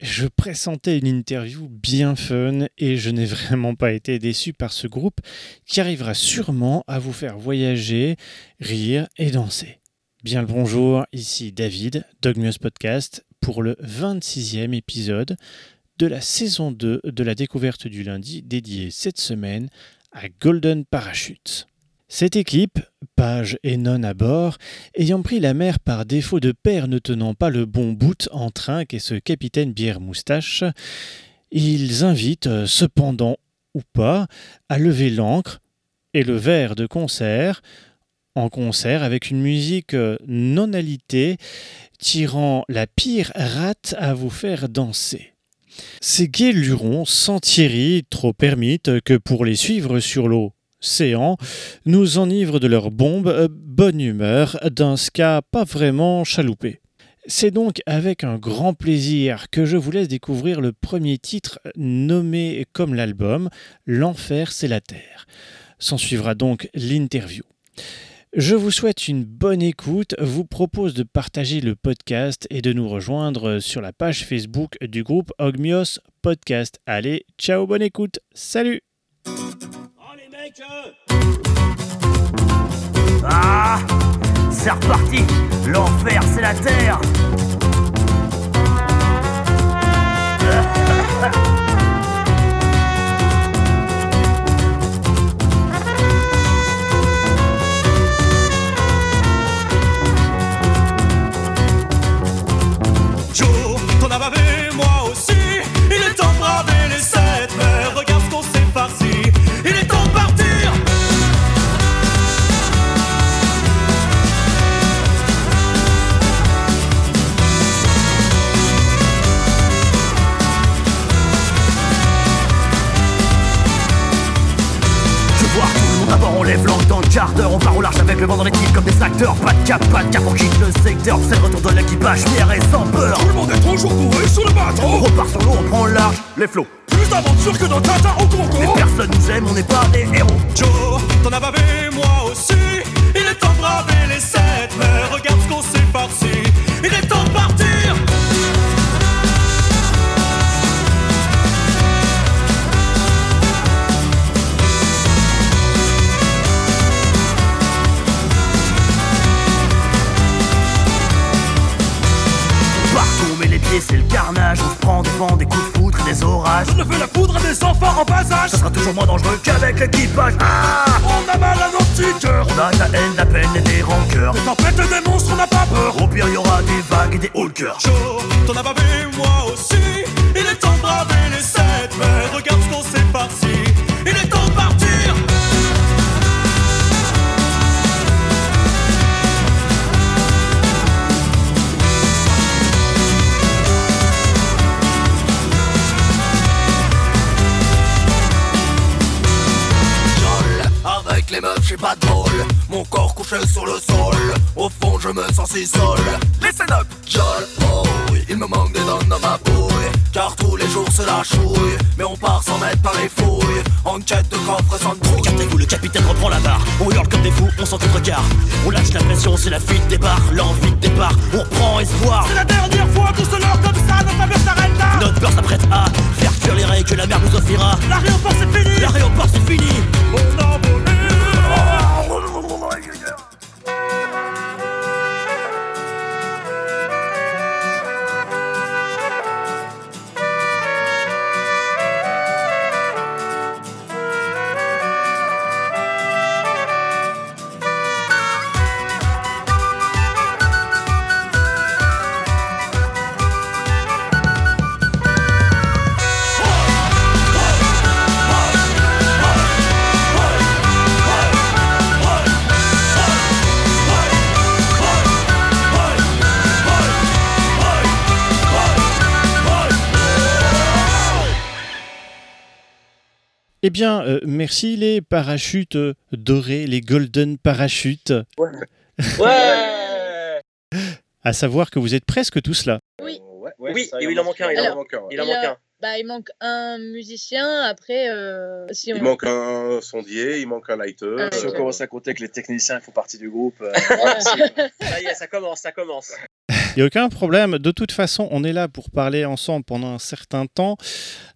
Je pressentais une interview bien fun et je n'ai vraiment pas été déçu par ce groupe qui arrivera sûrement à vous faire voyager, rire et danser. Bien le bonjour, ici David, Dogmios Podcast, pour le 26e épisode de la saison 2 de la découverte du lundi dédiée cette semaine à Golden Parachute. Cette équipe, Page et Non à bord, ayant pris la mer par défaut de père ne tenant pas le bon bout en train qu'est ce capitaine bière moustache, ils invitent euh, cependant ou pas à lever l'ancre et le verre de concert en concert avec une musique euh, non alitée tirant la pire rate à vous faire danser. Ces gays lurons sans Thierry trop permittent que pour les suivre sur l'eau séant, nous enivrent de leur bombe euh, bonne humeur d'un ska pas vraiment chaloupé. C'est donc avec un grand plaisir que je vous laisse découvrir le premier titre nommé comme l'album L'enfer c'est la terre. S'en suivra donc l'interview. Je vous souhaite une bonne écoute, vous propose de partager le podcast et de nous rejoindre sur la page Facebook du groupe Ogmios Podcast. Allez, ciao, bonne écoute, salut ah C'est reparti. L'enfer, c'est la terre dans le quart d'heure On part au large avec le vent dans les comme des acteurs Pas de cap, pas de cap, on quitte le secteur. C'est le retour de l'équipage, fier et sans peur. Tout le monde est toujours bourré sur le On bateau repart sur l'eau, on prend large, les flots. Plus d'aventure que dans Tintin au Mais Congo personne nous aime, on n'est pas des héros. Joe, t'en as bavé, moi aussi Pieds, c'est le carnage. On se prend des vents, des coups de foudre et des orages. Je fais la poudre à des enfants en passage Ça sera toujours moins dangereux qu'avec l'équipage. Ah On a mal à nos petits cœurs. On a de la haine, de la peine et des rancœurs. Des tempêtes et des monstres, on n'a pas peur. Au pire y aura des vagues et des cœur Joe, t'en as bavé, moi aussi avec les meufs j'ai pas de bol Mon corps couché sur le sol Au fond je me sens si seul Listen up Jolle, oh oui, il me manque des dents dans ma bouille Car tous les jours c'est la chouille Mais on part sans mettre par les fouilles En quête de coffre sans trouille Écartez-vous, le capitaine reprend la barre. On hurle comme des fous, on s'en regard. On lâche la pression, c'est la fuite des barres. L'envie de départ, on reprend espoir. C'est la dernière fois qu'on se lance comme ça Notre avenir s'arrête là Notre peur s'apprête à faire fuir les raies que la mer nous offrira. L'aéroport c'est fini L'aéroport c'est fini. On a Eh bien, euh, merci les parachutes euh, dorés, les golden parachutes. Ouais À savoir que vous êtes presque tous là. Oui. Ouais, Oui, ça, il il en manque un, il en Alors, manque un. Il en manque un. Bah, il manque un musicien. Après, euh, si on... Il manque un sondier, il manque un lighter. Ah, Si on commence à compter que les techniciens font partie du groupe. euh, ça y est, ça commence, ça commence. Il n'y a aucun problème. De toute façon, on est là pour parler ensemble pendant un certain temps.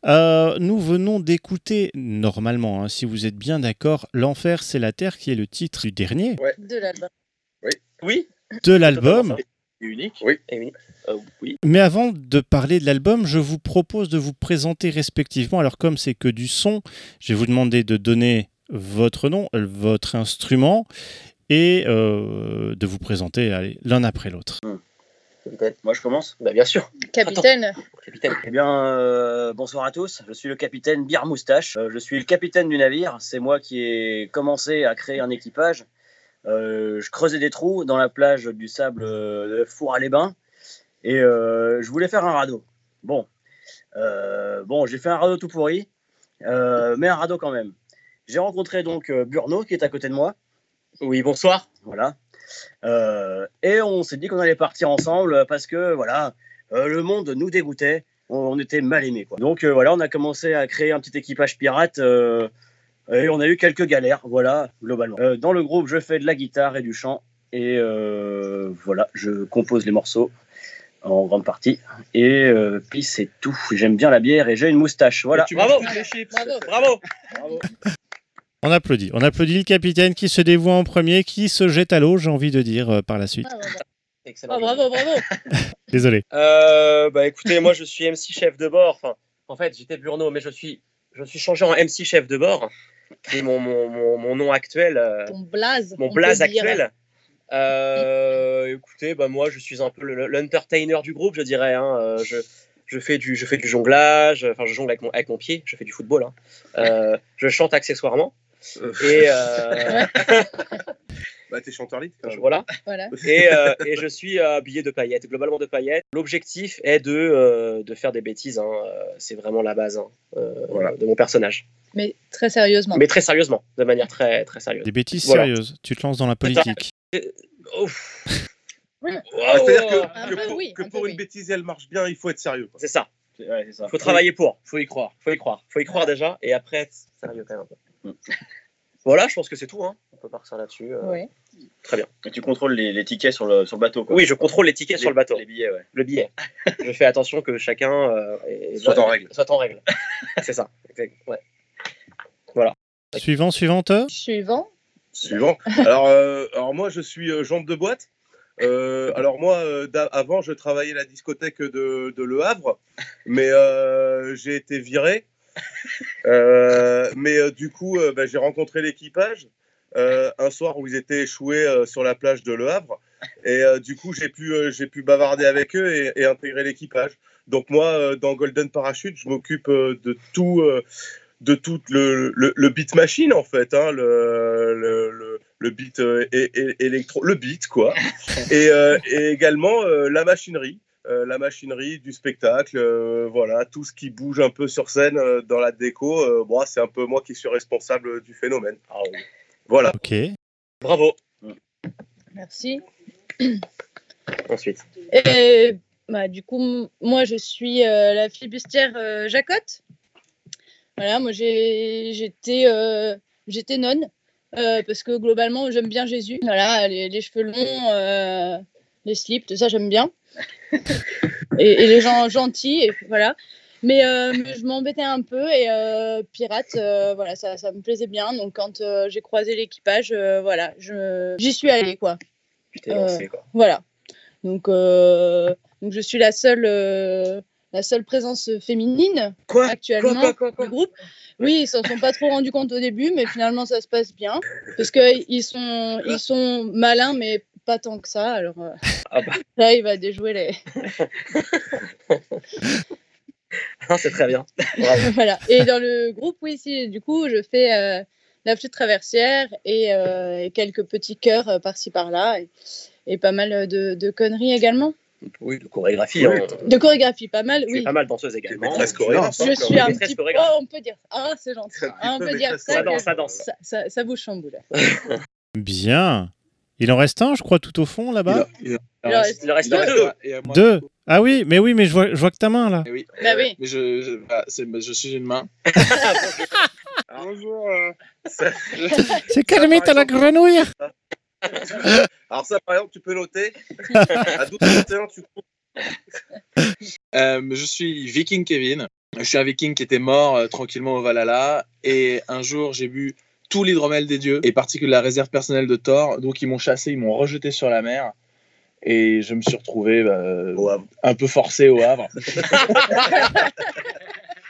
Euh, nous venons d'écouter, normalement, hein, si vous êtes bien d'accord, L'Enfer, c'est la Terre, qui est le titre du dernier De l'album. Oui, de l'album. unique. Oui. Oui. Euh, oui. Mais avant de parler de l'album, je vous propose de vous présenter respectivement. Alors, comme c'est que du son, je vais vous demander de donner votre nom, euh, votre instrument et euh, de vous présenter l'un après l'autre. Capitaine. Moi, je commence Bah, bien sûr. Capitaine. Capitaine. Eh bien, euh, bonsoir à tous. Je suis le capitaine Bière Moustache. Euh, je suis le capitaine du navire. C'est moi qui ai commencé à créer un équipage. Euh, je creusais des trous dans la plage du sable de Four à les Bains et euh, je voulais faire un radeau. Bon, Euh, bon, j'ai fait un radeau tout pourri, euh, mais un radeau quand même. J'ai rencontré donc Burno qui est à côté de moi. Oui, bonsoir. Voilà. Euh, et on s'est dit qu'on allait partir ensemble parce que voilà, euh, le monde nous dégoûtait, on, était mal aimés. Quoi. Donc euh, voilà, on a commencé à créer un petit équipage pirate et on a eu quelques galères, voilà, globalement. Dans le groupe, je fais de la guitare et du chant et voilà, je compose les morceaux en grande partie. Et euh, puis c'est tout. J'aime bien la bière et j'ai une moustache. Voilà. Bravo. Bravo. Bravo. On applaudit. On applaudit le capitaine qui se dévoue en premier, qui se jette à l'eau, j'ai envie de dire, euh, par la suite. Bravo, Excellent. Oh, bravo, bravo. Désolé. Euh, bah écoutez, moi je suis MC chef de bord. Enfin, en fait, j'étais Burno, mais je suis, je suis changé en MC chef de bord, qui est mon, mon, mon, mon nom actuel, euh, Ton blaze. mon on blaze actuel. Euh, écoutez, bah moi je suis un peu le- l'entertainer du groupe, je dirais. hein. Euh, je, je fais du, je fais du jonglage. Enfin, je jongle avec mon, avec mon pied. Je fais du football. hein. Euh, je chante accessoirement. Et euh, Bah, t'es chanteur lead quand même. voilà. Voilà. et, euh, et je suis euh, habillé de paillettes, globalement de paillettes. L'objectif est de, euh, de faire des bêtises, hein, c'est vraiment la base hein, euh, Voilà. de mon personnage. Mais très sérieusement. Mais très sérieusement, de manière très, très sérieuse. Des bêtises Voilà. sérieuses. Tu te lances dans la politique. Ouf. Ouais. Ah, C'est-à-dire que, Un que peu pour, oui, que un peu pour oui. une bêtise, elle marche bien, il faut être sérieux. C'est ça, Ouais, il faut travailler pour, Faut y croire. faut y croire. faut y croire déjà, et après être sérieux quand même un peu. Voilà, je pense que c'est tout. Hein. On peut partir là-dessus. euh. Ouais. Très bien. Et tu contrôles les, les tickets sur le, sur le bateau. Quoi. Oui, je contrôle les tickets Les- sur le bateau, Les billets, ouais. le billet. je fais attention que chacun euh, est- Soit en règle. Soit en règle. c'est ça. Exact. Ouais. Suivant, suivante. Suivant. Suivant. Alors, euh, alors moi, je suis euh, jambe de boîte. Euh, alors moi, euh, avant, je travaillais à la discothèque de, de Le Havre, mais euh, j'ai été viré. Euh, mais euh, du coup, euh, bah, j'ai rencontré l'équipage un soir où ils étaient échoués sur la plage de Le Havre, et du coup, j'ai pu, bavarder avec eux et, intégrer l'équipage. Donc moi, dans Golden Parachute, je m'occupe de tout. de tout le, le, beat machine en fait, hein, le, le, beat électro, le beat quoi, et, également la machinerie, euh, la machinerie du spectacle, euh, voilà, tout ce qui bouge un peu sur scène euh, dans la déco, euh, bon, c'est un peu moi qui suis responsable du phénomène. Ah oui. Voilà. Ok. Bravo. Merci. Ensuite. Et bah, du coup, moi, je suis euh, la flibustière euh, Jacotte. Voilà, moi, j'ai- j'étais euh, j'étais nonne euh, parce que globalement, j'aime bien Jésus. Voilà, les, les cheveux longs, euh, les slips, tout ça, j'aime bien. et, et les gens gentils, et voilà. Mais, euh, je m'embêtais un peu et euh, pirate, euh, voilà, ça, ça me plaisait bien. Donc quand euh, j'ai croisé l'équipage, euh, voilà, j'y suis allée, quoi. Tu t'es Euh, lancé, quoi. Voilà. Donc, euh, donc je suis la seule, euh, la seule présence féminine Quoi? actuellement Quoi, quoi, quoi, du groupe. Oui, ils s'en sont pas trop rendus compte au début, mais finalement ça se passe bien parce que ils sont, ils sont malins, mais pas tant que ça. Alors euh, Ah bah. là, il va déjouer les. Ah, c'est très bien. voilà. Et dans le groupe, oui, si, du coup, je fais euh, la flûte traversière et, euh, et quelques petits chœurs euh, par-ci par-là et, et pas mal de, de conneries également. Oui, de chorégraphie. Oui. hein. De chorégraphie, pas mal, oui. pas mal danseuse également. maîtresse chorégraphe, Je hein, suis un petit peu. Oh, on peut dire. Ah, c'est gentil. Ah, on peu peut dire ça. Ça danse, ça danse. Ça, ça, ça bouge chamboule. Bien. Il en reste un, je crois, tout au fond, là-bas. Il en reste Il reste en reste deux. Et, Deux. Ah oui, mais oui, mais je vois, je vois que ta main, là. eh oui. Bah Euh, oui. Mais je, je, bah, c'est- je suis une main. Bonjour. euh, C'est Kermit à la grenouille. Alors ça, par exemple, tu peux noter. À 12h21, tu. Euh, je suis Viking Kevin. Je suis un Viking qui était mort euh, tranquillement au Valhalla. Et un jour, j'ai bu tout l'hydromel des dieux, et particulièrement la réserve personnelle de Thor. Donc ils m'ont chassé, ils m'ont rejeté sur la mer. Et je me suis retrouvé bah, un peu forcé au Havre.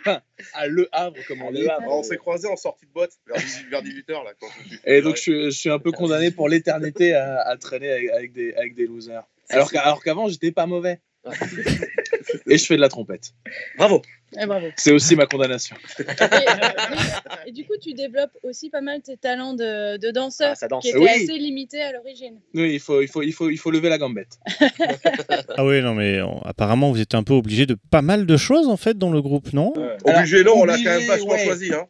à Le Havre, comme on dit. On s'est croisés en sortie de boîte vers 18, vers 18h. Là, quand je suis Et donc, je, suis- je suis un peu condamné pour l'éternité à, à traîner avec, avec des, avec des losers. Alors qu'avant, j'étais pas mauvais. Et je fais de la trompette. Bravo. Eh, bravo. C'est aussi ma condamnation. Et, euh, et du coup, tu développes aussi pas mal tes talents de, de danseur, Ah, ça danse. qui étaient Oui. assez limités à l'origine. Oui, il faut, il faut, il faut, il faut lever la gambette. Ah oui, non, mais on- apparemment, vous êtes un peu obligé de pas mal de choses, en fait, dans le groupe, non Obligé, non, on l'a quand même vachement ouais. choisi. Hein.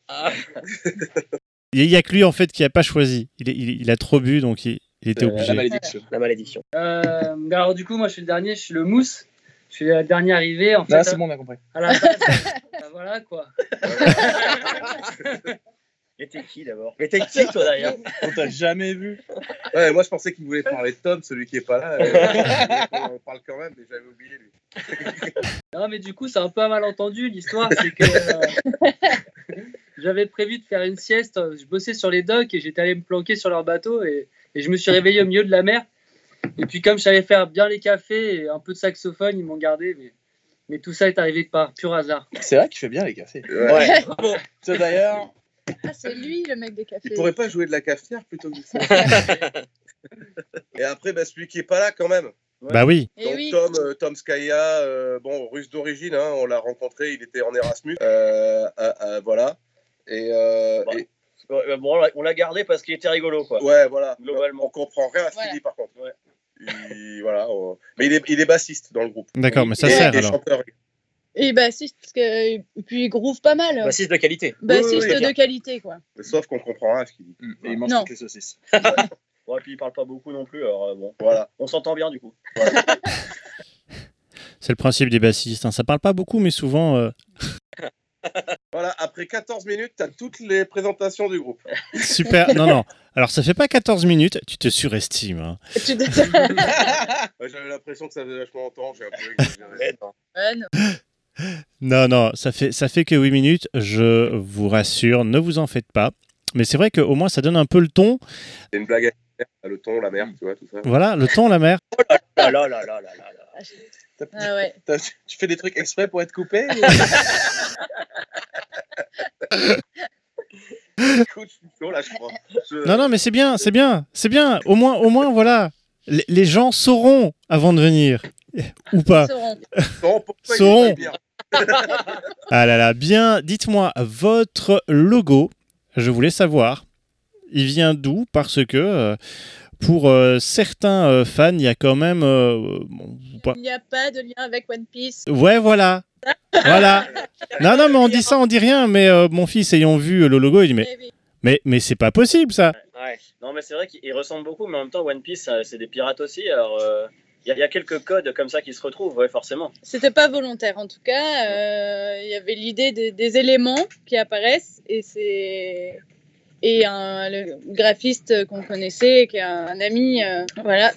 Il n'y a que lui, en fait, qui a pas choisi. Il, est- il- il a trop bu, donc il, il était Euh, obligé. la malédiction. La malédiction. Euh, alors du coup, moi je suis le dernier, je suis le mousse. Je suis la dernière arrivée. En fait, Là, c'est bon, on a compris. à la base, bah, voilà quoi. Et t'es qui d'abord? Mais t'es qui, toi, d'ailleurs? On t'a jamais vu. Ouais, moi, je pensais qu'il voulait parler de Tom, celui qui est pas là. Euh, on en parle quand même, mais j'avais oublié lui. Non, mais du coup, c'est un peu un malentendu. L'histoire, c'est que euh, j'avais prévu de faire une sieste. Je bossais sur les docks et j'étais allé me planquer sur leur bateau et, et je me suis réveillé au milieu de la mer. Et puis, comme je savais faire bien les cafés et un peu de saxophone, ils m'ont gardé. Mais, mais tout ça est arrivé par pur hasard. C'est vrai qu'il fait bien les cafés. Ouais. Ouais. Ça, d'ailleurs, Ah, c'est lui le mec des cafés. Il pourrait pas jouer de la cafetière plutôt que ça. Et après, bah, celui qui est pas là quand même. Bah oui. Et Donc Eh oui, Tom, euh, Tom Skaya, euh, bon, russe d'origine, hein, on l'a rencontré, il était en Erasmus. Euh, euh, euh, voilà. Et, euh, Bah. et- Ouais, Bon, on l'a- gardé parce qu'il était rigolo, quoi. ouais, voilà. Globalement. On comprend rien à ce qu'il dit par contre. Ouais. Il- voilà. on- Mais il est, il est bassiste dans le groupe. D'accord, mais ça Et- sert et alors. chanteur. et bassiste, parce que, et puis il groove pas mal. Bassiste de qualité. Bassiste oui, oui. de qualité, quoi. Sauf qu'on comprend rien à ce qu'il dit. et il mange Non. toutes les saucisses. Ouais, puis il parle pas beaucoup non plus, alors euh, bon. Voilà. On s'entend bien du coup. C'est le principe des bassistes. hein. Ça parle pas beaucoup, mais souvent. euh, Voilà, après 14 minutes, tu as toutes les présentations du groupe. Super. Non, non. Alors, ça fait pas 14 minutes. Tu te surestimes. hein. Tu te- Ouais, J'avais l'impression que ça faisait vachement longtemps, j'ai un peu non. Non, non. Ça fait, ça fait que 8 minutes. Je vous rassure. Ne vous en faites pas. Mais c'est vrai qu'au moins, ça donne un peu le ton. C'est une blague à faire, le ton, la mer, tu vois, tout ça. Voilà, le ton, la mer. Ah là là là là là là. Ah ouais. Tu fais des trucs exprès pour être coupé Non, non, mais c'est bien, c'est bien, c'est bien. Au moins, au moins, voilà. Les, les gens sauront avant de venir. Ou pas. Sauront. Non, pourquoi il est Sauron. pas bien Ah là là, bien, dites-moi, votre logo, je voulais savoir, il vient d'où? Parce que euh, pour euh, certains euh, fans, il y a quand même... euh, bon, pas- Il n'y a pas de lien avec One Piece. Ouais, voilà. Voilà. Non, non, mais on dit ça, on dit rien. Mais euh, mon fils, ayant vu le logo, il dit, mais, Eh mais, mais c'est pas possible, ça. Ouais. Non, mais c'est vrai qu'ils ressemblent beaucoup, mais en même temps, One Piece, c'est des pirates aussi. Alors, euh, il y, a- il y a quelques codes comme ça qui se retrouvent, ouais, forcément. C'était pas volontaire en tout cas. euh, Il y avait l'idée des, des éléments qui apparaissent et c'est et un le graphiste qu'on connaissait qui est un, un ami, euh, voilà.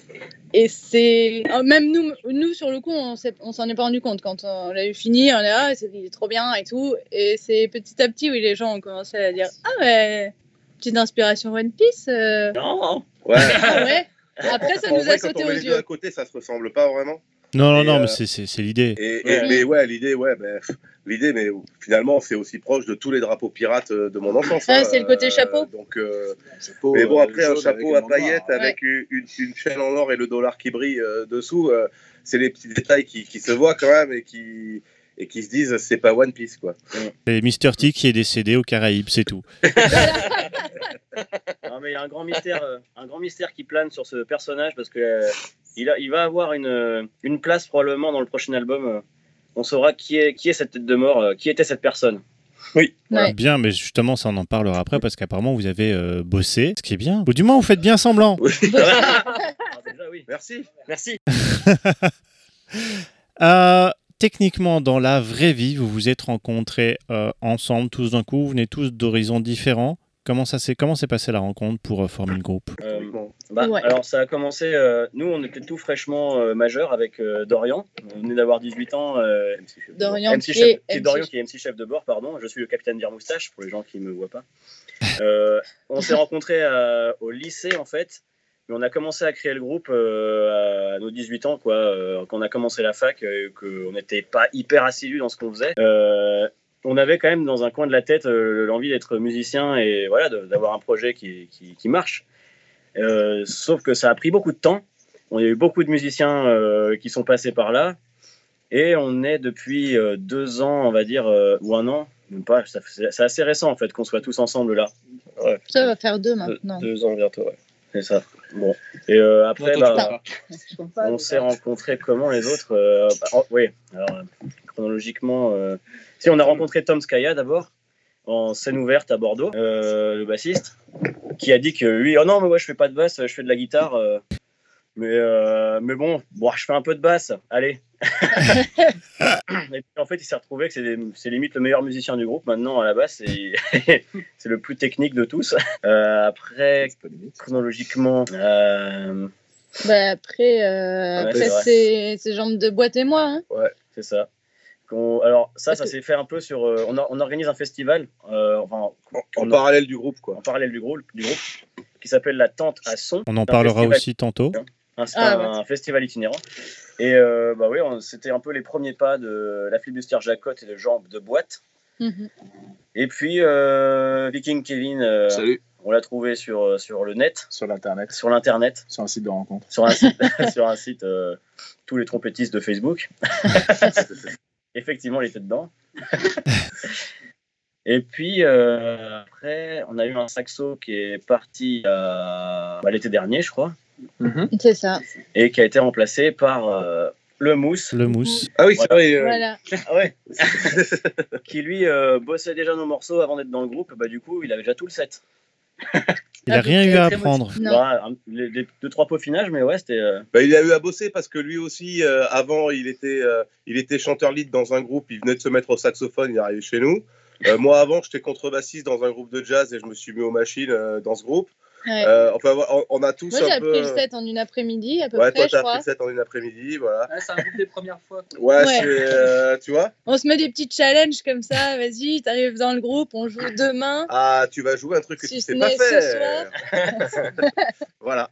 Et c'est oh, même nous, nous sur le coup, on s'en est pas rendu compte quand on l'a eu fini. On est là, c'est il est trop bien et tout. Et c'est petit à petit où les gens ont commencé à dire ah ouais, petite inspiration One Piece. euh, Non Ouais. ah ouais. Après ça En nous vrai, a sauté aux met les deux yeux. à côté, ça se ressemble pas vraiment. Non, non, Et, non, euh, mais c'est- c'est c'est l'idée. Ouais. Mais ouais, l'idée, ouais, ben, l'idée, mais finalement, c'est aussi proche de tous les drapeaux pirates euh, de mon enfance. Ah, hein, c'est le côté chapeau. Donc, euh, Chapeau, mais bon, euh, après, un chapeau à paillettes noir. avec une, une- une chaîne en or et le dollar qui brille euh, dessous, euh, c'est les petits détails qui, qui se voient quand même et qui, et qui se disent c'est pas One Piece, quoi. Et Mr. T qui est décédé aux Caraïbes, c'est tout. Non, mais il y a un grand mystère, euh, un grand mystère qui plane sur ce personnage parce que euh, il, a- il va avoir une, euh, une place probablement dans le prochain album. euh. On saura qui est, qui est cette tête de mort, euh, qui était cette personne. Ouais. Bien, mais justement, ça on en parlera après parce qu'apparemment vous avez euh, bossé, ce qui est bien. Ou du moins, vous faites bien semblant. Ah, déjà, oui. Merci. Merci. Euh, techniquement, dans la vraie vie, vous vous êtes rencontrés euh, ensemble tous d'un coup, vous venez tous d'horizons différents. Comment ça s'est comment s'est passée la rencontre pour euh, former le groupe? Euh, bah, Ouais. Alors, ça a commencé. euh, nous, on était tout fraîchement euh, majeurs avec euh, Dorian. On venait d'avoir 18 ans. euh, MC chef de Dorian qui chef- est MC Dorian qui est MC chef de bord, pardon. Je suis le capitaine Bière Moustache pour les gens qui ne me voient pas. Euh, on s'est rencontrés à- au lycée en fait. Mais on a commencé à créer le groupe euh, à nos 18 ans, quoi. euh, quand on a commencé la fac, euh, qu'on n'était pas hyper assidus dans ce qu'on faisait. On avait quand même dans un coin de la tête euh, l'envie d'être musicien et voilà, d'avoir un projet qui, qui, qui marche. Euh, sauf que ça a pris beaucoup de temps. On a eu beaucoup de musiciens euh, qui sont passés par là. Et on est depuis euh, deux ans, on va dire, euh, ou un an, même pas, ça fait- c'est assez récent en fait qu'on soit tous ensemble là. Ouais, Ça va faire deux maintenant. deux ans bientôt, ouais. C'est ça. Bon. Et euh, après, Non, bah, pas. on s'est rencontrés comment les autres euh, bah, oh, Oui, alors chronologiquement. euh, Si, on a rencontré Tom Skaya d'abord, en scène ouverte à Bordeaux, le bassiste, qui a dit que lui, oh non, mais ouais, je fais pas de basse, je fais de la guitare. mais, mais bon, bon, je fais un peu de basse, allez. et puis en fait, il s'est retrouvé que c'est limite le meilleur musicien du groupe maintenant à la basse, et c'est le plus technique de tous. Euh, après, chronologiquement, euh, Bah, après, euh, Ouais, après c'est jambes de boîte et moi. Hein. Ouais, c'est ça. Alors ça, ça s'est fait un peu sur. euh, on, a- on organise un festival, euh, enfin, En, parallèle du groupe, quoi. en parallèle du groupe, du groupe qui s'appelle la Tente à Son. On en parlera aussi tantôt. Un, Ah, un festival itinérant. Et euh, bah oui, on- c'était un peu les premiers pas de la flibustière Jacotte et de Jambes de boîte. Mhm. Et puis euh, Viking Kevin, euh, Salut. on l'a trouvé sur, sur le net, Sur l'internet, sur l'internet, sur un site de rencontre. sur un site, sur un site euh, tous les trompettistes de Facebook. Effectivement, il était dedans. Et puis euh, après, on a eu un saxo qui est parti euh, bah, l'été dernier, je crois, C'est ça. et qui a été remplacé par euh, le Mousse. Le mousse. Ah oui, c'est vrai. euh, Voilà. Ah ouais. qui lui euh, bossait déjà nos morceaux avant d'être dans le groupe. Bah, du coup, il avait déjà tout le set. Il a Ah, rien eu à très apprendre. Un- les, les deux trois peaufinages, mais ouais, c'était. euh, Bah, il a eu à bosser parce que lui aussi, euh, avant, il était, euh, il était chanteur lead dans un groupe. Il venait de se mettre au saxophone. Il est arrivé chez nous. Euh, moi, avant, j'étais contrebassiste dans un groupe de jazz et je me suis mis aux machines euh, dans ce groupe. Ouais. Euh, enfin, on, a tous Moi, j'ai un peu. appris le set en une après-midi, à peu ouais, près, toi, t'as appris le set en une après-midi, voilà. Ouais, c'est un groupe des premières fois. quoi. Ouais, euh, tu vois? On se met des petits challenges comme ça. Vas-y, t'arrives dans le groupe, on joue demain. Ah, tu vas jouer un truc que Si tu sais pas faire. voilà.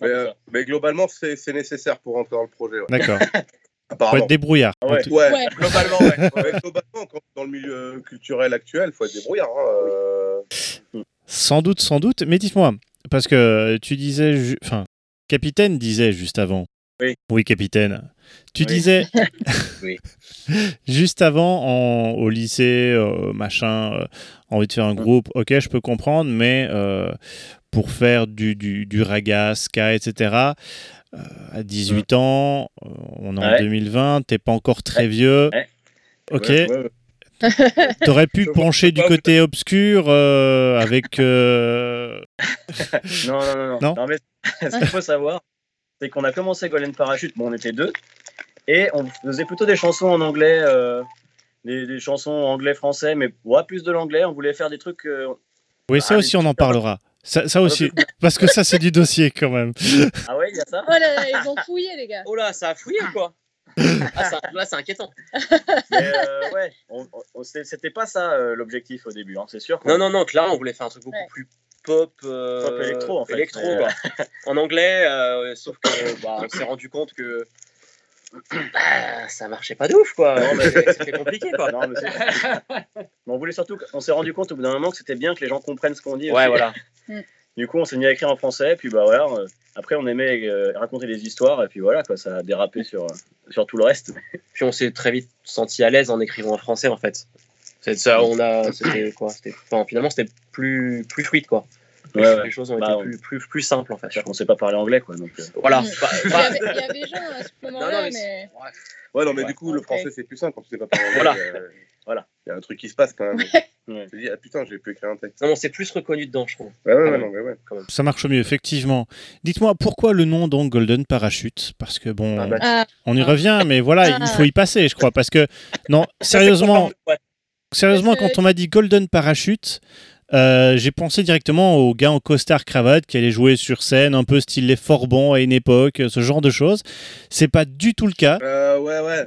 Mais, euh, mais globalement, c'est nécessaire pour rentrer dans le projet. Ouais. D'accord. Faut Apparemment. être débrouillard. Ah ouais. Ouais, Ouais. globalement, ouais. Ouais, globalement, quand- dans le milieu culturel actuel, il faut être débrouillard. hein, euh. Sans doute, sans doute. Mais dites-moi, parce que tu disais, ju- enfin, capitaine disait juste avant. Oui. Oui, capitaine. Tu Oui. disais Oui. juste avant en- au lycée, euh, machin, euh, envie de faire un groupe. Ok, je peux comprendre, mais euh, pour faire du, du, du raga, ska, etc. à 18 ans, euh, on est en Ouais. 2020, t'es pas encore très vieux. Ouais. Ok. t'aurais pu pencher du côté obscur euh, avec. euh, Non, non, non, non. Non? Non, mais ce qu'il faut savoir, c'est qu'on a commencé Golden Parachute, bon, on était deux, et on faisait plutôt des chansons en anglais, euh, des, des chansons anglais-français, mais ouais, plus de l'anglais. On voulait faire des trucs. euh, Oui, ça Ah, aussi, on en parlera. Ça, ça aussi, parce que ça, c'est du dossier quand même. Ah ouais, il y a ça? Oh là là, ils ont fouillé, les gars. Oh là, ça a fouillé quoi ah, ça- Là, c'est inquiétant. Mais euh, ouais, on- on- c'est- c'était pas ça euh, l'objectif au début, hein, c'est sûr. Non, non, non, clairement, on voulait faire un truc beaucoup Ouais. plus pop. euh, Pop électro, en fait. électro, quoi. en anglais, euh, sauf que bah, on s'est rendu compte que bah, ça marchait pas de ouf, quoi. C'était compliqué, quoi. Non, mais on voulait surtout, on s'est rendu compte au bout d'un moment que c'était bien que les gens comprennent ce qu'on dit. Ouais, aussi. voilà. Du coup, on s'est mis à écrire en français, puis bah voilà. euh, après, on aimait euh, raconter des histoires, et puis voilà, quoi, ça a dérapé sur, euh, sur tout le reste. Puis on s'est très vite senti à l'aise en écrivant en français, en fait. C'est ça, on a. C'était quoi c'était, Finalement, c'était plus, plus fluide, quoi. Ouais, ouais. Les choses ont Bah, été on- plus, plus, plus simples, en fait. C'est-à-dire qu'on sait pas parler anglais, quoi. Donc, euh, Voilà. Il y avait, il y avait Jean à ce moment-là, mais mais. Ouais, non, mais Ouais. du coup, le français, c'est plus simple quand tu sais pas parler Voilà. anglais, euh, Voilà. Il y a un truc qui se passe quand même. Ouais. Tu te dis, ah putain, j'ai pu écrire un texte. non, on s'est plus reconnu dedans, je trouve. Ouais, ouais, Ah ouais, ouais. non, mais ouais. Ça marche mieux, effectivement. Dites-moi, pourquoi le nom donc Golden Parachute? Parce que bon, Ah, bah, Ah, on y ah. revient, mais voilà, Ah. il faut y passer, je crois. Parce que, non, sérieusement, sérieusement quand on m'a dit Golden Parachute, euh, j'ai pensé directement aux gars en costard cravate qui allaient jouer sur scène, un peu style les Forbans à une époque, ce genre de choses. C'est pas du tout le cas. Euh, ouais, ouais.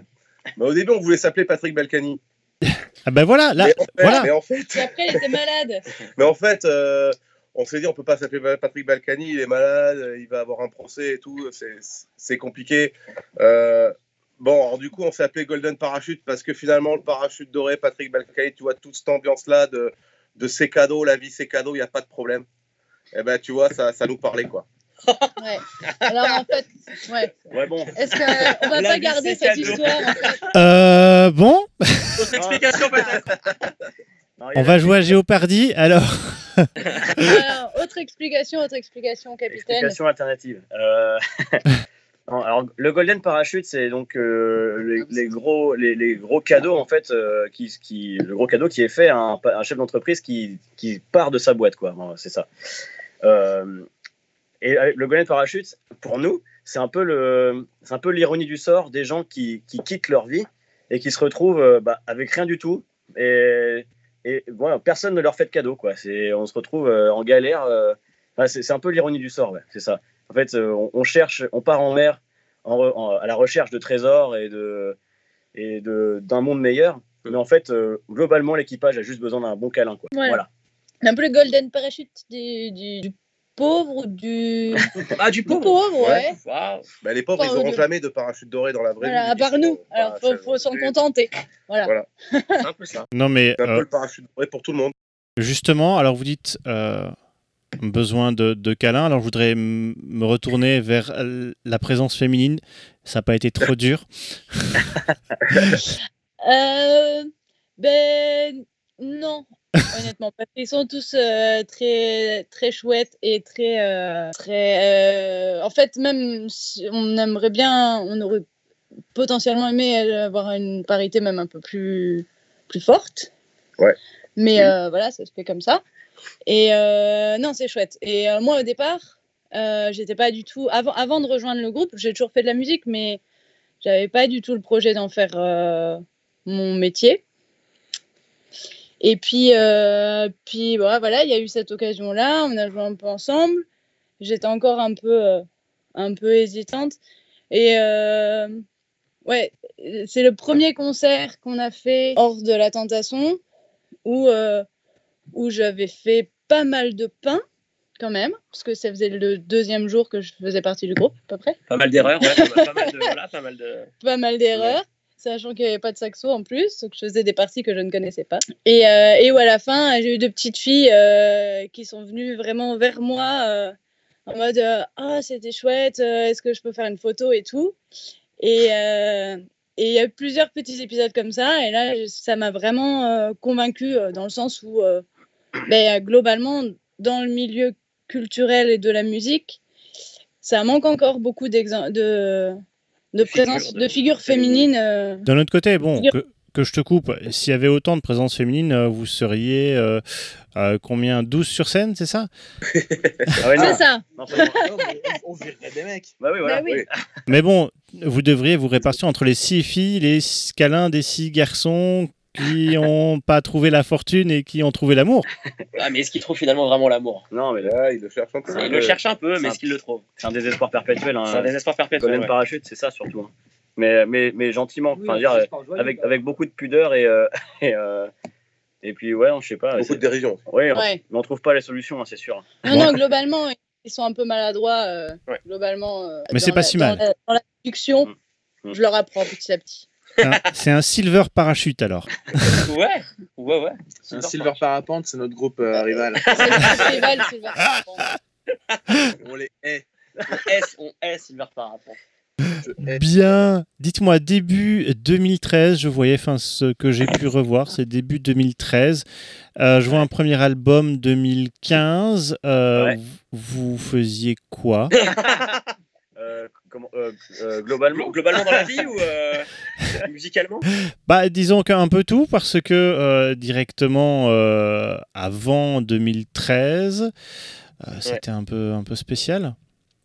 Bah, au début, on voulait s'appeler Patrick Balkany. Ah ben voilà, là, mais, en fait, voilà. mais en fait, Et après, il était malade. mais en fait, euh, on s'est dit, on peut pas s'appeler Patrick Balkany, il est malade, il va avoir un procès et tout, c'est- compliqué. Euh, bon, alors du coup, on s'est appelé Golden Parachute parce que finalement, le parachute doré, Patrick Balkany, tu vois, toute cette ambiance-là de, de ses cadeaux, la vie, ses cadeaux, il n'y a pas de problème. Et ben, tu vois, ça, ça nous parlait, quoi. Ouais. Alors en fait, ouais. Ouais, bon. Est-ce qu'on va La pas garder c'est cette cadeau. histoire en fait Euh, bon, Autre explication peut-être Non, il y a on va jouer à Géopardy, alors. Alors, Autre explication, autre explication, capitaine. Explication alternative. Euh, alors, le Golden Parachute, c'est donc euh, les, les gros, les, les gros cadeaux en fait, euh, qui, qui, le gros cadeau qui est fait à un, chef d'entreprise qui, qui part de sa boîte, quoi. C'est ça. Euh, et le Golden Parachute, pour nous, c'est un peu l'ironie du sort des gens qui, qui quittent leur vie et qui se retrouvent bah, avec rien du tout et, et voilà, personne ne leur fait de cadeau, quoi. On se retrouve en galère. Enfin, c'est c'est un peu l'ironie du sort, ouais, c'est ça. En fait, euh, on, on cherche, on part en mer en re- en- à la recherche de trésors et de et de d'un monde meilleur. Mais en fait, euh, globalement, l'équipage a juste besoin d'un bon câlin, quoi. Ouais. Voilà. Un peu le golden parachute du, du, du pauvre ou du. Ah, du du pauvre pauvre, ouais. Bah, les pauvres, Enfin, ils n'auront de- jamais de parachute doré dans la vraie Voilà, vie. à part nous. Alors, pas faut, s'en contenter. Voilà. Voilà. C'est un peu ça. Non, mais C'est un euh, peu le parachute doré pour tout le monde. justement, alors vous dites euh, besoin de, de câlin, alors je voudrais me retourner vers euh, la présence féminine. Ça n'a pas été trop dur. Euh, ben non, honnêtement, parce qu'ils sont tous euh, très très chouettes et très euh, très. euh, en fait, même si on aimerait bien, on aurait potentiellement aimé avoir une parité même un peu plus plus forte. Ouais. Mais euh, voilà, ça se fait comme ça. Et euh, non, c'est chouette. Et euh, moi, au départ, euh, j'étais pas du tout. Avant, avant de rejoindre le groupe, j'ai toujours fait de la musique, mais j'avais pas du tout le projet d'en faire mon métier. Et puis, puis voilà, voilà, il y a eu cette occasion-là, on a joué un peu ensemble. J'étais encore un peu, un peu hésitante. Et euh, ouais, c'est le premier concert qu'on a fait hors de la tentation où, où j'avais fait pas mal de pain quand même, parce que ça faisait le deuxième jour que je faisais partie du groupe, à peu près Pas mal d'erreurs, ouais, pas mal- pas mal de. Voilà, d'erreurs, sachant qu'il n'y avait pas de saxo en plus, donc je faisais des parties que je ne connaissais pas. Et, euh, et où à la fin, j'ai eu deux petites filles euh, qui sont venues vraiment vers moi euh, en mode Ah, c'était chouette, est-ce que je peux faire une photo et tout? Et il y a eu plusieurs petits épisodes comme ça, et là, ça m'a vraiment convaincue dans le sens où, euh, ben, globalement, dans le milieu culturel et de la musique, ça manque encore beaucoup de, de présence, figures, de de- figures féminines. euh, D'un autre côté, bon, Figure- que, que je te coupe, s'il y avait autant de présence féminine, euh, vous seriez euh, euh, combien 12 sur scène, c'est ça? Ah ouais. C'est ça. Non, on virerait des mecs. Bah oui, voilà. Bah oui. Mais bon, vous devriez vous répartir entre les six filles, les six câlins des six garçons qui n'ont pas trouvé la fortune et qui ont trouvé l'amour. Ah, mais est-ce qu'il trouve finalement vraiment l'amour? Non, mais Là, ils le cherchent un peu. Il le cherche un peu, mais est-ce qu'il le trouve c'est un désespoir perpétuel. Hein. C'est un désespoir perpétuel. Golden ouais. Parachute, c'est ça surtout. hein. Mais, mais, mais gentiment, Oui, enfin, dire, avec, avec beaucoup de pudeur et, euh, et, euh, et puis ouais, je sais pas. Beaucoup de dérision. Ouais, on- Ouais. mais on trouve pas les solutions, hein, c'est sûr. Non, non, globalement, ils sont un peu maladroits. euh, Ouais. Globalement. euh, Mais c'est dans pas la- si dans mal. la- Dans la production, Mm. je leur apprends petit à petit. C'est un- C'est un silver parachute alors. Ouais, ouais, ouais. Un Silver Parapente, c'est notre groupe euh, rival. C'est c'est le festival. On les hait. On S, on S, Silver Parapente. Bien, dites-moi, début 2013, je voyais, enfin ce que j'ai pu revoir, c'est début 2013. Euh, je vois un premier album 2015. Euh, Ouais. Vous faisiez quoi? comment, euh, euh, globalement, Globalement dans la vie ou euh, musicalement? Bah, disons qu'un peu tout, parce que euh, directement euh, avant 2013, euh, c'était un peu un peu spécial,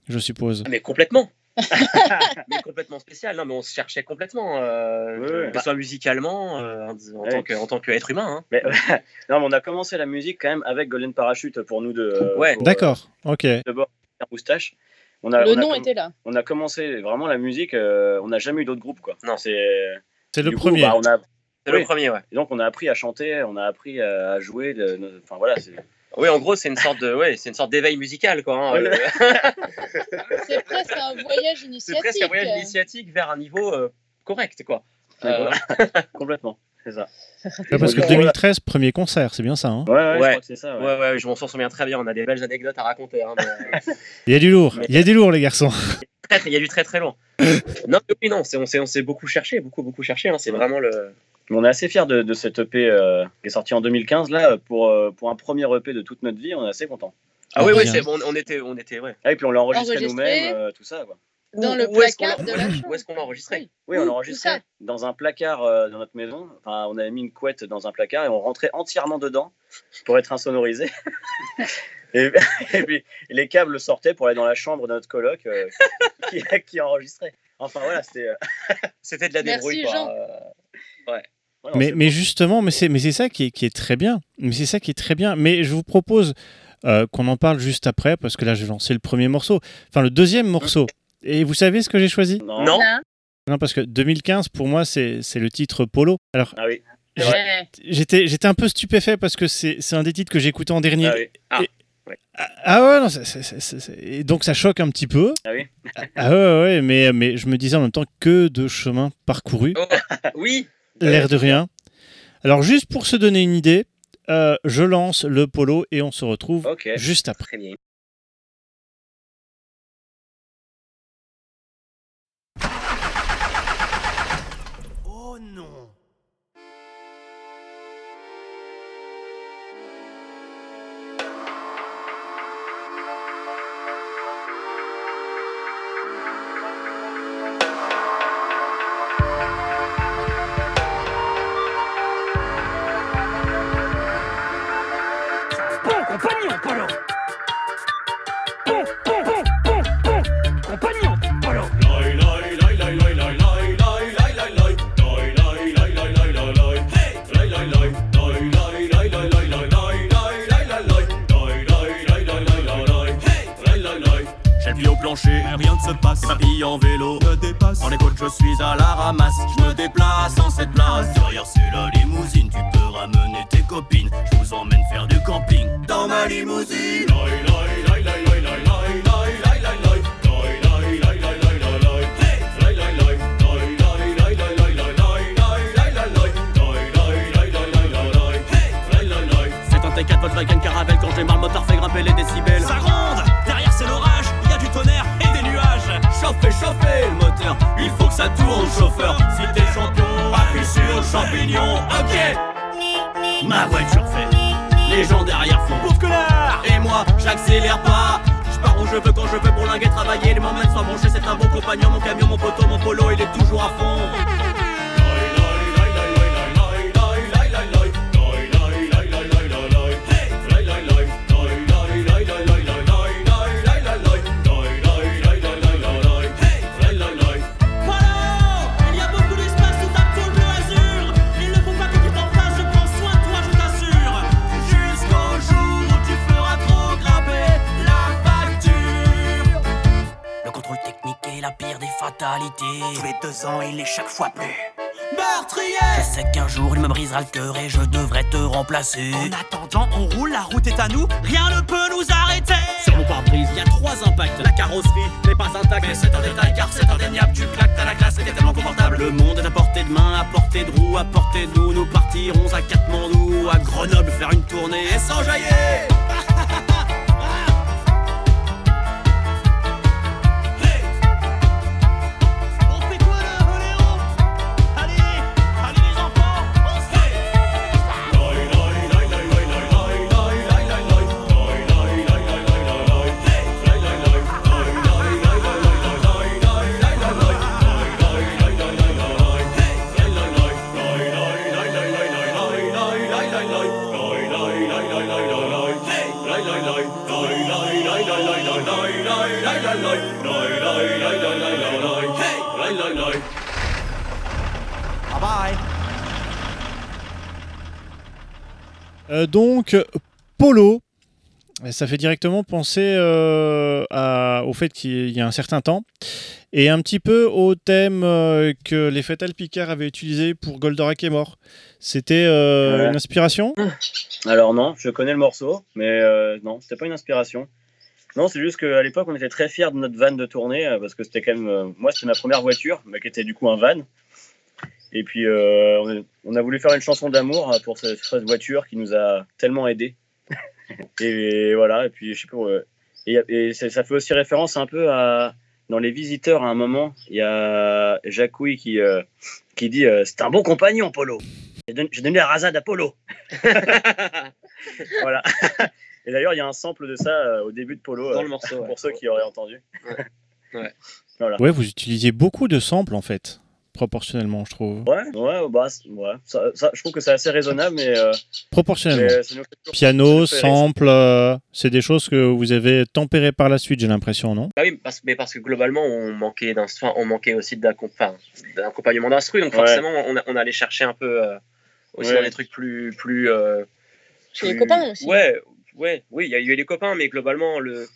je suppose. Ah, Mais complètement. mais complètement spécial. Non, mais on se cherchait complètement, euh, Ouais, ouais. que ce soit musicalement, euh, en, tant que- en tant qu'être humain. hein. Mais, non, mais on a commencé la musique quand même avec Golden Parachute pour nous deux. euh, Ouais. D'accord, ok. D'abord, Moustache. On a, Le on nom était là. On a commencé vraiment la musique, euh, on n'a jamais eu d'autres groupes. Quoi. Non. c'est C'est le coup, premier. bah, on a, C'est Oui. le premier, ouais. et donc on a appris à chanter, on a appris à, jouer. Enfin voilà, c'est Oui, en gros, c'est une sorte de, ouais, c'est une sorte d'éveil musical, quoi. hein. Euh, C'est presque un voyage c'est initiatique. presque un voyage initiatique vers un niveau euh, correct, quoi. Euh, complètement. C'est ça. Ouais, parce que Donc, 2013, premier concert, c'est bien ça. hein Ouais, ouais, je Ouais. crois que c'est ça. ouais. ouais, ouais, je m'en souviens très bien. On a des belles anecdotes à raconter. hein, mais, euh, Il y a du lourd, il y a du lourd, les garçons. il y a du très très long. non, mais oui, non, c'est- on s'est on s'est beaucoup cherché, beaucoup beaucoup cherché. hein, c'est vraiment le. On est assez fiers de, de cette EP euh, qui est sortie en 2015. Là, pour, euh, pour un premier EP de toute notre vie, on est assez content. Ah oui, Ah, oui, bon. On était, on était, ouais. Ah, et puis on l'a enregistré Enregistré. nous-mêmes, euh, tout ça. Quoi. Dans Où- le où est-ce qu'on placard l'a- de la chambre. Où est-ce qu'on l'a enregistré Oui, on l'a enregistré ça dans un placard euh, dans notre maison. Enfin, on avait mis une couette dans un placard et on rentrait entièrement dedans pour être insonorisé. et, et puis les câbles sortaient pour aller dans la chambre de notre coloc euh, qui, qui enregistrait. Enfin voilà, c'était. euh, C'était de la Merci, débrouille, quoi. Jean. Euh, ouais, Mais, mais justement, mais c'est mais c'est ça qui est, qui est très bien. Mais c'est ça qui est très bien. Mais je vous propose euh, qu'on en parle juste après, parce que là, j'ai lancé le premier morceau. Enfin, le deuxième morceau. Et vous savez ce que j'ai choisi? Non. Non. Parce que 2015, pour moi, c'est c'est le titre Polo. Alors, Ah oui. j'ai- Ouais. j'étais j'étais un peu stupéfait parce que c'est c'est un des titres que j'écoutais en dernier. Ah oui. Ah. Et- Ah, ah ouais, non, et donc ça choque un petit peu. Ah oui. Ah ouais, ouais, mais, mais je me disais en même temps que de chemin parcouru. Oh, oui. l'air de rien. Alors juste pour se donner une idée, euh, je lance le polo et on se retrouve juste après. Très bien. Compagnon, Polo Polo J'ai rien ne se passe. En vélo je suis à la ramasse. Je me déplace en cette place. Derrière, c'est la limousine. Tu peux ramener tes copines. Ma limousine. C'est un T4 Volkswagen Caravelle quand j'ai marre le moteur fait grimper les décibels. Ça gronde Derrière c'est l'orage, il y a du tonnerre et des nuages. Chauffez, chauffez le moteur, il faut que ça tourne chauffeur. Si t'es champion, appuie sur le champignon, ok Ma voiture fait, les gens derrière font j'accélère pas je pars où je veux quand je veux bourlinguer, travailler, les moments sans brancher, c'est un bon compagnon, mon camion, mon poteau, mon polo, il est toujours à fond. Tous les deux ans, il est chaque fois plus. Meurtrier Je sais qu'un jour, il me brisera le cœur et je devrais te remplacer. En attendant, on roule, la route est à nous, rien ne peut nous arrêter Sur mon pare-brise, il y a trois impacts. La carrosserie n'est pas intacte, mais c'est un détail car c'est indéniable. Tu claques, t'as la classe, c'était tellement confortable. Le monde est à portée de main, à portée de roue, à portée de nous. Nous partirons à Katmandou, à Grenoble faire une tournée et s'enjailler. Euh, donc, Polo, ça fait directement penser euh, à- au fait qu'il y a un certain temps et un petit peu au thème euh, que les Fatal Picard avaient utilisé pour Goldorak est mort. C'était Ouais. une inspiration? Alors non, je connais le morceau, mais non, c'était pas une inspiration. Non, c'est juste qu'à l'époque, on était très fiers de notre van de tournée, parce que c'était quand même... moi, c'était ma première voiture, mais qui était du coup un van. Et puis, euh, on, a, on a voulu faire une chanson d'amour euh, pour ce- cette voiture qui nous a tellement aidés. et, voilà, et puis, je sais pas... ouais. Et, et ça fait aussi référence un peu à... Dans Les Visiteurs, à un moment, il y a Jacouille qui, euh, qui dit euh, C'est un bon compagnon, Polo !» J'ai donné, la rasade à Polo voilà. Et d'ailleurs, il y a un sample de ça euh, au début de Polo. Dans euh, le morceau, ouais. Pour ceux qui auraient entendu. Ouais. Voilà. Ouais, vous utilisiez beaucoup de samples en fait, proportionnellement, je trouve. Ouais, ouais, bah, ouais. Ça, ça, je trouve que c'est assez raisonnable, mais. euh, Proportionnellement. mais toujours- Piano, sample, euh, c'est des choses que vous avez tempérées par la suite, j'ai l'impression, non? Bah oui, parce, mais parce que globalement, on manquait, enfin, on manquait aussi d'accompagnement d'instru, donc Ouais. forcément, on, a- on allait chercher un peu euh, aussi Ouais. dans des trucs plus. plus euh, Chez les plus- copains aussi. Ouais, ouais, oui, il y a eu les copains, mais globalement, le,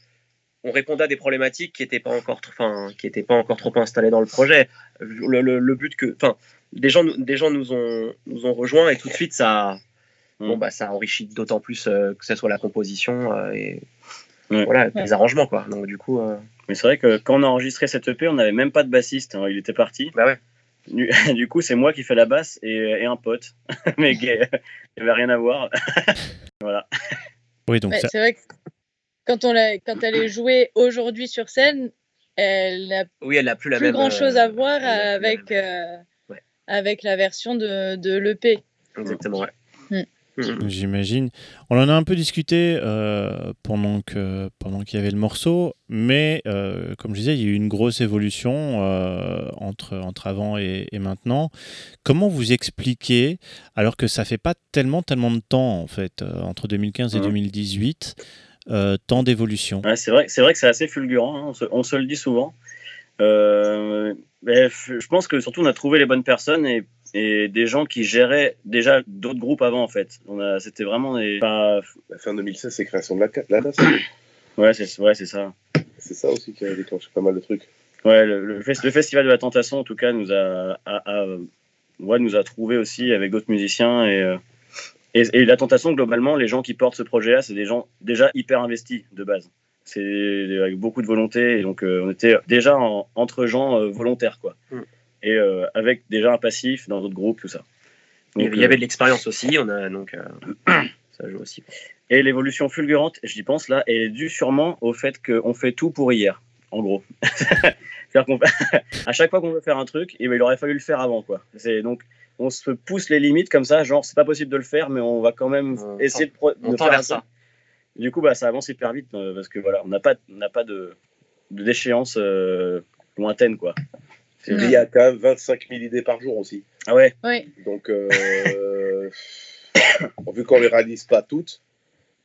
on répondait à des problématiques qui n'étaient pas encore, trop- enfin, qui étaient pas encore trop installées dans le projet. Le, le- le but que, enfin, des gens, nous- des gens nous ont, nous ont rejoints et tout de suite ça, Mm. bon bah, ça enrichit d'autant plus euh, que ce soit la composition euh, et voilà, Ouais. les arrangements quoi. Donc du coup, euh, Mais c'est vrai que quand on a enregistré cette EP, on n'avait même pas de bassiste. hein, Il était parti. bah ouais. Du, du coup, c'est moi qui fais la basse et, et un pote. mais qui- il n'y avait rien à voir. voilà. Oui, donc Ouais, ça- C'est vrai que quand, on l'a- quand elle est jouée aujourd'hui sur scène, elle n'a Oui, elle n'a plus la plus même. grand chose euh, à voir avec, même- euh, Ouais. avec la version de, de l'EP. Exactement, ouais. Mm. Mm. J'imagine. On en a un peu discuté euh, pendant que pendant qu'il y avait le morceau, mais euh, comme je disais, il y a eu une grosse évolution euh, entre entre avant et, et maintenant. Comment vous expliquez, alors que ça fait pas tellement tellement de temps en fait, euh, entre 2015 et Mhm. 2018, euh, tant d'évolution Ouais, c'est vrai, c'est vrai que c'est assez fulgurant, hein, on, se, on se le dit souvent. Euh, mais je pense que surtout on a trouvé les bonnes personnes et, et des gens qui géraient déjà d'autres groupes avant en fait. On a, c'était vraiment des. pas- La fin 2016, c'est création de la, la DAS. ouais, c'est ouais, c'est ça. C'est ça aussi qui a déclenché pas mal de trucs. Ouais, le, le fes- le festival de la tentation en tout cas nous a, a- a- ouais, nous a trouvé aussi avec d'autres musiciens et, euh, et, et la tentation globalement, les gens qui portent ce projet-là, c'est des gens déjà hyper investis de base. C'est avec beaucoup de volonté et donc euh, on était déjà en- entre gens euh, volontaires quoi. Mm. Et euh, avec déjà un passif dans d'autres groupes tout ça. Il y Donc, avait- il y avait de l'expérience aussi, on a donc ça joue aussi. et l'évolution fulgurante, j'y pense là, est due sûrement au fait qu'on fait tout pour hier, en gros. C'est-à-dire qu'on- à chaque fois qu'on veut faire un truc, eh ben, il aurait fallu le faire avant. Quoi. C'est, donc, on se pousse les limites comme ça, genre, c'est pas possible de le faire, mais on va quand même essayer de, pro- On de faire ça. Du coup, bah, ça avance hyper vite euh, parce que voilà, on n'a pas, on n'a pas de, de d'échéance euh, lointaine. Quoi. C'est- Il y a quand même 25 000 idées par jour aussi. Ah ouais, Oui, Donc, euh, vu qu'on les réalise pas toutes,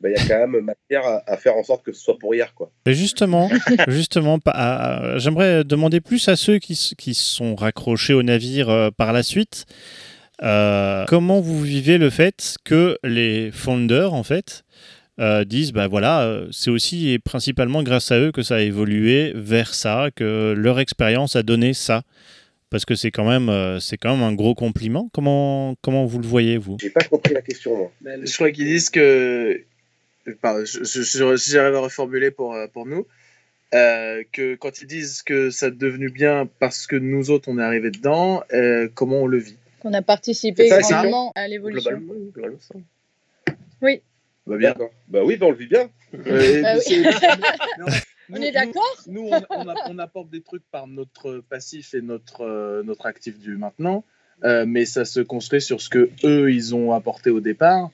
ben, il y a quand même matière à, à faire en sorte que ce soit pour hier. Quoi. Et justement, justement, à- j'aimerais demander plus à ceux qui, qui sont raccrochés au navire euh, par la suite. euh, comment vous vivez le fait que les founders, en fait, euh, disent, bah voilà, euh, c'est aussi et principalement grâce à eux que ça a évolué vers ça, que leur expérience a donné ça. Parce que c'est quand même, euh, c'est quand même un gros compliment. Comment, comment vous le voyez vous? J'ai pas compris la question, moi. Je crois qu'ils disent que. Pardon, je, je- je- si j'arrive à reformuler pour, euh, pour nous, euh, que quand ils disent que ça est devenu bien parce que nous autres on est arrivés dedans, euh, comment on le vit? Qu'on a participé ça, grandement à l'évolution. Oui. Va bien. D'accord. Bah oui, ben, on le vit bien. Euh, Bah oui. On est d'accord Nous, on, on a- on apporte des trucs par notre passif et notre, euh, notre actif du maintenant, euh, mais ça se construit sur ce que eux ils ont apporté au départ.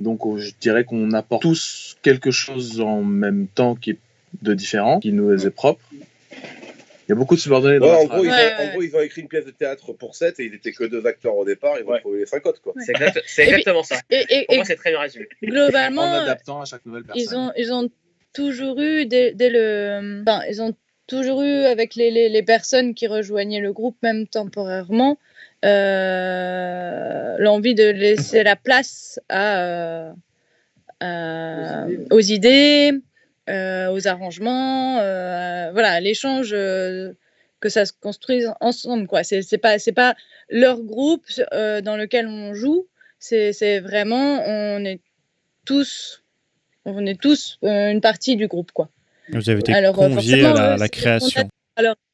Donc, on- je dirais qu'on apporte tous quelque chose en même temps qui est de différent, qui nous est propre. Il y a beaucoup de subordonnés dans Ouais, la en, gros, ils ont, Ouais, en ouais. gros, ils ont écrit une pièce de théâtre pour 7 et ils étaient que deux acteurs au départ. Ils vont trouver les 5 autres. Quoi. C'est exact- c'est Et puis- exactement ça. Et, et- Pour et moi, c'est très bien résumé. en globalement, adaptant à chaque nouvelle personne. ils ont, ils ont toujours eu dès, dès le. Enfin, ils ont toujours eu avec les, les, les personnes qui rejoignaient le groupe, même temporairement, euh, l'envie de laisser la place à, euh, à- aux idées, euh, aux arrangements, euh, voilà, l'échange, euh, que ça se construise ensemble, quoi. C'est c'est pas, c'est pas leur groupe euh, dans lequel on joue, c'est c'est vraiment, on est tous, on est tous euh, une partie du groupe, quoi. Vous avez été Alors, euh, conviés à la, euh, la création. Alors, euh,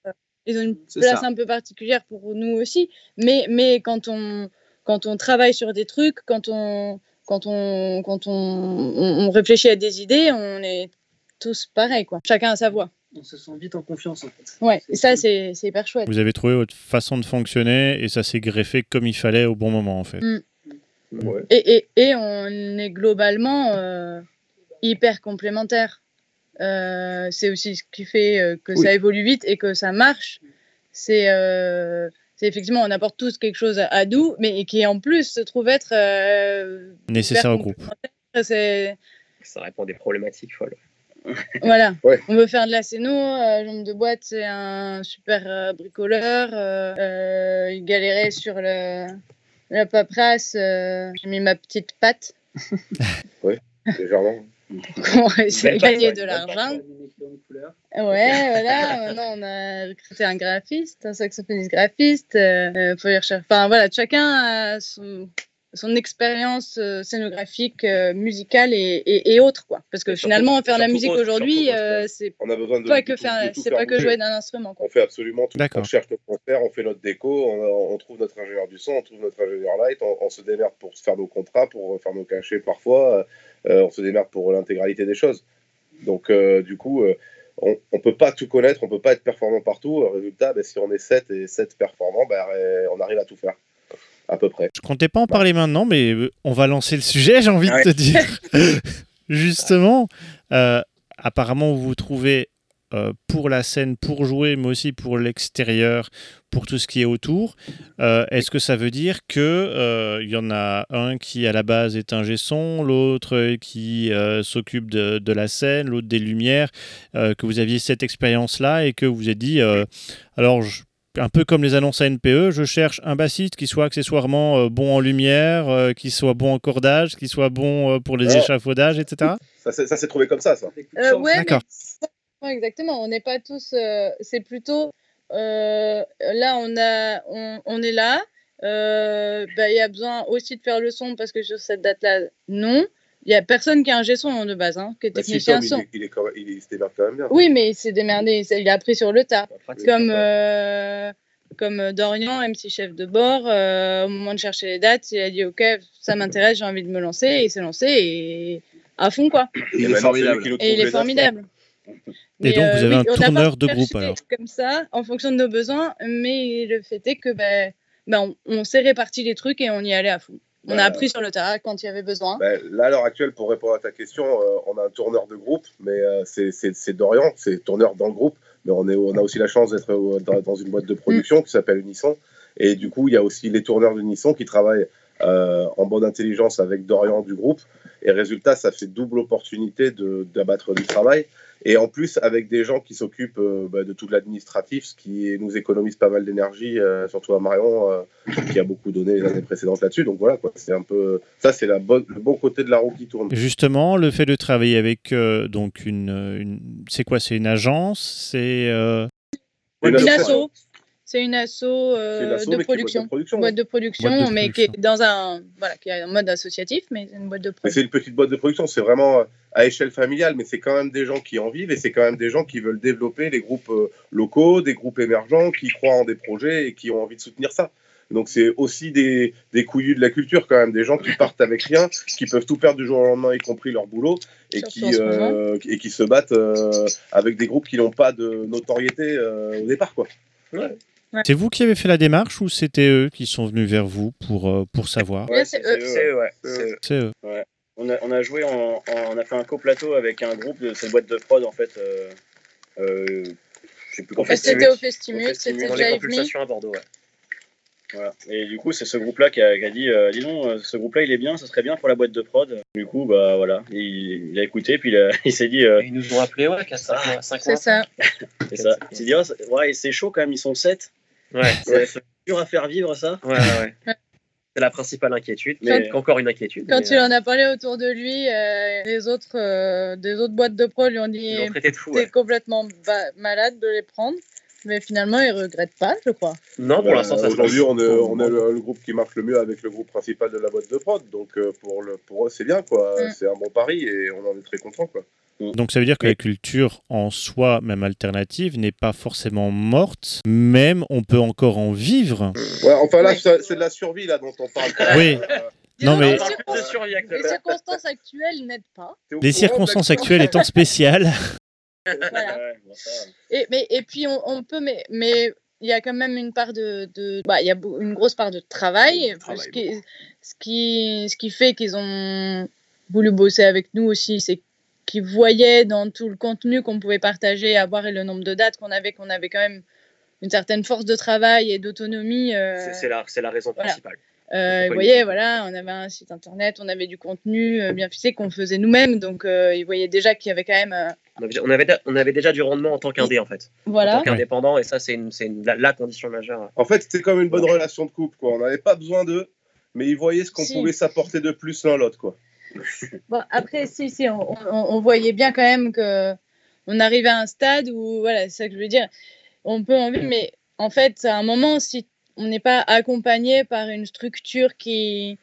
ils ont une place ça. un peu particulière pour nous aussi, mais, mais quand, on, quand on travaille sur des trucs, quand on, quand on, quand on, on, on réfléchit à des idées, on est tous pareils, quoi. Chacun a sa voix. On se sent vite en confiance en fait. Ouais, et ça, c'est c'est hyper chouette. Vous avez trouvé votre façon de fonctionner et ça s'est greffé comme il fallait au bon moment en fait. Mm. Ouais. Et, et, et on est globalement euh, hyper complémentaires. Euh, c'est aussi ce qui fait euh, que Oui. ça évolue vite et que ça marche. C'est euh, effectivement, on apporte tous quelque chose à, à nous, mais qui en plus se trouve être euh, Nécessaire au groupe. Ça répond à des problématiques folles. voilà. Ouais. On veut faire de la scéno. Euh, Jambe de boîte, c'est un super euh, bricoleur. Euh, euh, il galérait sur le, la paperasse. euh, J'ai mis ma petite patte Légèrement. De Belle patte, gagner de l'argent. Ouais, voilà. Maintenant, on a recruté un graphiste, un saxophoniste graphiste. Euh, euh, faut y rechercher. Enfin, voilà, chacun a son, son expérience euh, scénographique, euh, musicale et, et, et autres, quoi. Parce que Et surtout- finalement, faire de la musique autre, aujourd'hui, autre, euh, c'est On a besoin de. pas que faire, c'est pas que jouer d'un instrument, quoi. On fait absolument tout. D'accord. On cherche nos concerts, on fait notre déco, on, on trouve notre ingénieur du son, on trouve notre ingénieur light, on, on se démerde pour faire nos contrats, pour faire nos cachets parfois, euh, on se démerde pour l'intégralité des choses. Donc, euh, du coup, euh, on ne peut pas tout connaître, on peut pas être performant partout. Euh, Résultat, ben, si on est 7 et 7 performants, ben, euh, on arrive à tout faire. À peu près. Je comptais pas en parler maintenant, mais euh, on va lancer le sujet, j'ai envie Ouais. de te dire. Justement, euh, apparemment, vous vous trouvez euh, pour la scène, pour jouer, mais aussi pour l'extérieur, pour tout ce qui est autour. Euh, Est-ce que ça veut dire que euh, il y en a un qui à la base est un son, l'autre qui euh, s'occupe de, de la scène, l'autre des lumières, euh, que vous aviez cette expérience-là et que vous vous êtes dit, euh, alors je- un peu comme les annonces à NPE, je cherche un bassiste qui soit accessoirement euh, bon en lumière, euh, qui soit bon en cordage, qui soit bon euh, pour les Ah. échafaudages, etc. Ça, s'est trouvé comme ça, ça. Euh, ouais, D'accord. mais- ouais, exactement. On n'est pas tous. euh, c'est plutôt. euh, là, on, a, on, on est là. euh, bah, Il y a besoin aussi de faire le son parce que sur cette date-là, non. Il n'y a personne qui a un G-son de base, hein, qui est Bah, si, technicien Tom, il, son. est- il, est quand même- il, il se démerde quand même bien. Oui, mais il s'est démerdé. il Il a appris sur le tas. Pratique. Comme, euh, comme Dorian, MC chef de bord, euh, au moment de chercher les dates, il a dit Ok, ça m'intéresse, j'ai envie de me lancer. Et il s'est lancé et à fond, quoi. Et Il est formidable. Et il est dates. Et donc, vous avez un tourneur de groupe, alors. Comme ça, en fonction de nos besoins, mais le fait est que ben, ben, on, on s'est réparti les trucs et on y allait à fond. On a Bah, appris sur le tas quand il y avait besoin. Ben, là, à l'heure actuelle, pour répondre à ta question, euh, on a un tourneur de groupe, mais euh, c'est- c'est c'est Dorian, c'est tourneur dans le groupe, mais on, est, on a aussi la chance d'être euh, dans, dans une boîte de production qui s'appelle Unisson. Et du coup, il y a aussi les tourneurs d'Unisson qui travaillent euh, en bonne intelligence avec Dorian du groupe. Et résultat, ça fait double opportunité d'abattre du travail. Et en plus, avec des gens qui s'occupent euh, bah, de tout l'administratif, ce qui nous économise pas mal d'énergie, euh, surtout à Marion, euh, qui a beaucoup donné les années précédentes là-dessus. Donc voilà, quoi. C'est un peu ça, c'est le bon côté de la roue qui tourne. Justement, le fait de travailler avec euh, donc une, une- c'est quoi C'est une agence C'est euh, Une Une asso. C'est une asso, euh, C'est une asso, de, production. boîte de production. Boîte de production, Boîte de mais qui est dans un voilà, qui est en mode associatif, mais c'est une boîte de Mais production. c'est une petite boîte de production, c'est vraiment euh, à échelle familiale, mais c'est quand même des gens qui en vivent et c'est quand même des gens qui veulent développer les groupes euh, locaux, des groupes émergents, qui croient en des projets et qui ont envie de soutenir ça. Donc c'est aussi des, des couillus de la culture quand même, des gens qui partent avec rien, qui peuvent tout perdre du jour au lendemain, y compris leur boulot, et, qui, euh, et qui se battent euh, avec des groupes qui n'ont pas de notoriété euh, au départ. Quoi. C'est vous qui avez fait la démarche ou c'était eux qui sont venus vers vous pour euh, pour savoir c'est eux. C'est eux, ouais. c'est eux. Eux. On a, on a joué, en, en- on a fait un coplateau avec un groupe de cette boîte de prod en fait. Euh, euh, je sais plus comment C'était au Festimus, c'était dans les compulsations à Bordeaux. Ouais. Voilà. Et du coup, c'est ce groupe-là qui a, qui a dit, euh, dis donc, euh, ce groupe-là, il est bien, ça serait bien pour la boîte de prod. Du coup, bah voilà, il, il a écouté, puis il, a- il s'est dit, euh, Ils nous ont appelé, ouais, qu'à 5 mois. cinq C'est mois. ça. c'est ça. Il s'est dit, oh, ouais, c'est chaud quand même, ils sont 7. Ouais, C'est ouais, c'est dur à faire vivre ça. ouais, ouais. C'est la principale inquiétude, mais encore une inquiétude. Quand mais, il en a parlé autour de lui, euh, les autres, euh, des autres boîtes de pro lui ont dit Ils. T'es complètement malade de les prendre. Mais finalement, il regrette pas, je crois. Non, pour Euh, l'instant, ça. Aujourd'hui, on est, on est le, le groupe qui marche le mieux avec le groupe principal de la boîte de prod. Donc euh, pour, le, pour eux, c'est bien. quoi. Mm. C'est un bon pari et on en est très content. Quoi. Donc ça veut dire que la culture en soi, même alternative, n'est pas forcément morte, même on peut encore en vivre. Ouais, enfin là, Ouais. c'est de la survie là dont on parle. Oui. Euh, Non, mais- les, circonstances actuelles n'aident pas. Les circonstances actuelles étant spéciales. Voilà. Et, mais, et puis, on, on peut, mais mais il y a quand même une part de. de- bah, il y a une grosse part de travail. Travail, ce, qui, ce, qui, ce qui fait qu'ils ont voulu bosser avec nous aussi, c'est qu'ils voyaient dans tout le contenu qu'on pouvait partager, avoir et le nombre de dates qu'on avait, qu'on avait quand même une certaine force de travail et d'autonomie. euh, C'est- C'est la, c'est la raison voilà. principale. Euh, vous voyez, voilà, on avait un site internet, on avait du contenu euh, bien fixé qu'on faisait nous-mêmes, donc euh, ils voyaient déjà qu'il y avait quand même, euh, On avait, on, avait, on avait déjà du rendement en tant qu'indé, en fait. En voilà. tant qu'indépendant, et ça, c'est une, c'est une- la, la condition majeure. En fait, c'était comme une bonne relation de couple. Quoi. On n'avait pas besoin d'eux, mais ils voyaient ce qu'on Si. pouvait s'apporter de plus l'un l'autre. quoi. Bon, après, si, si, on, on- on voyait bien quand même que on arrivait à un stade où, voilà, c'est ça que je veux dire, on peut en vivre, mais en fait, à un moment, si on n'est pas accompagné par une structure qui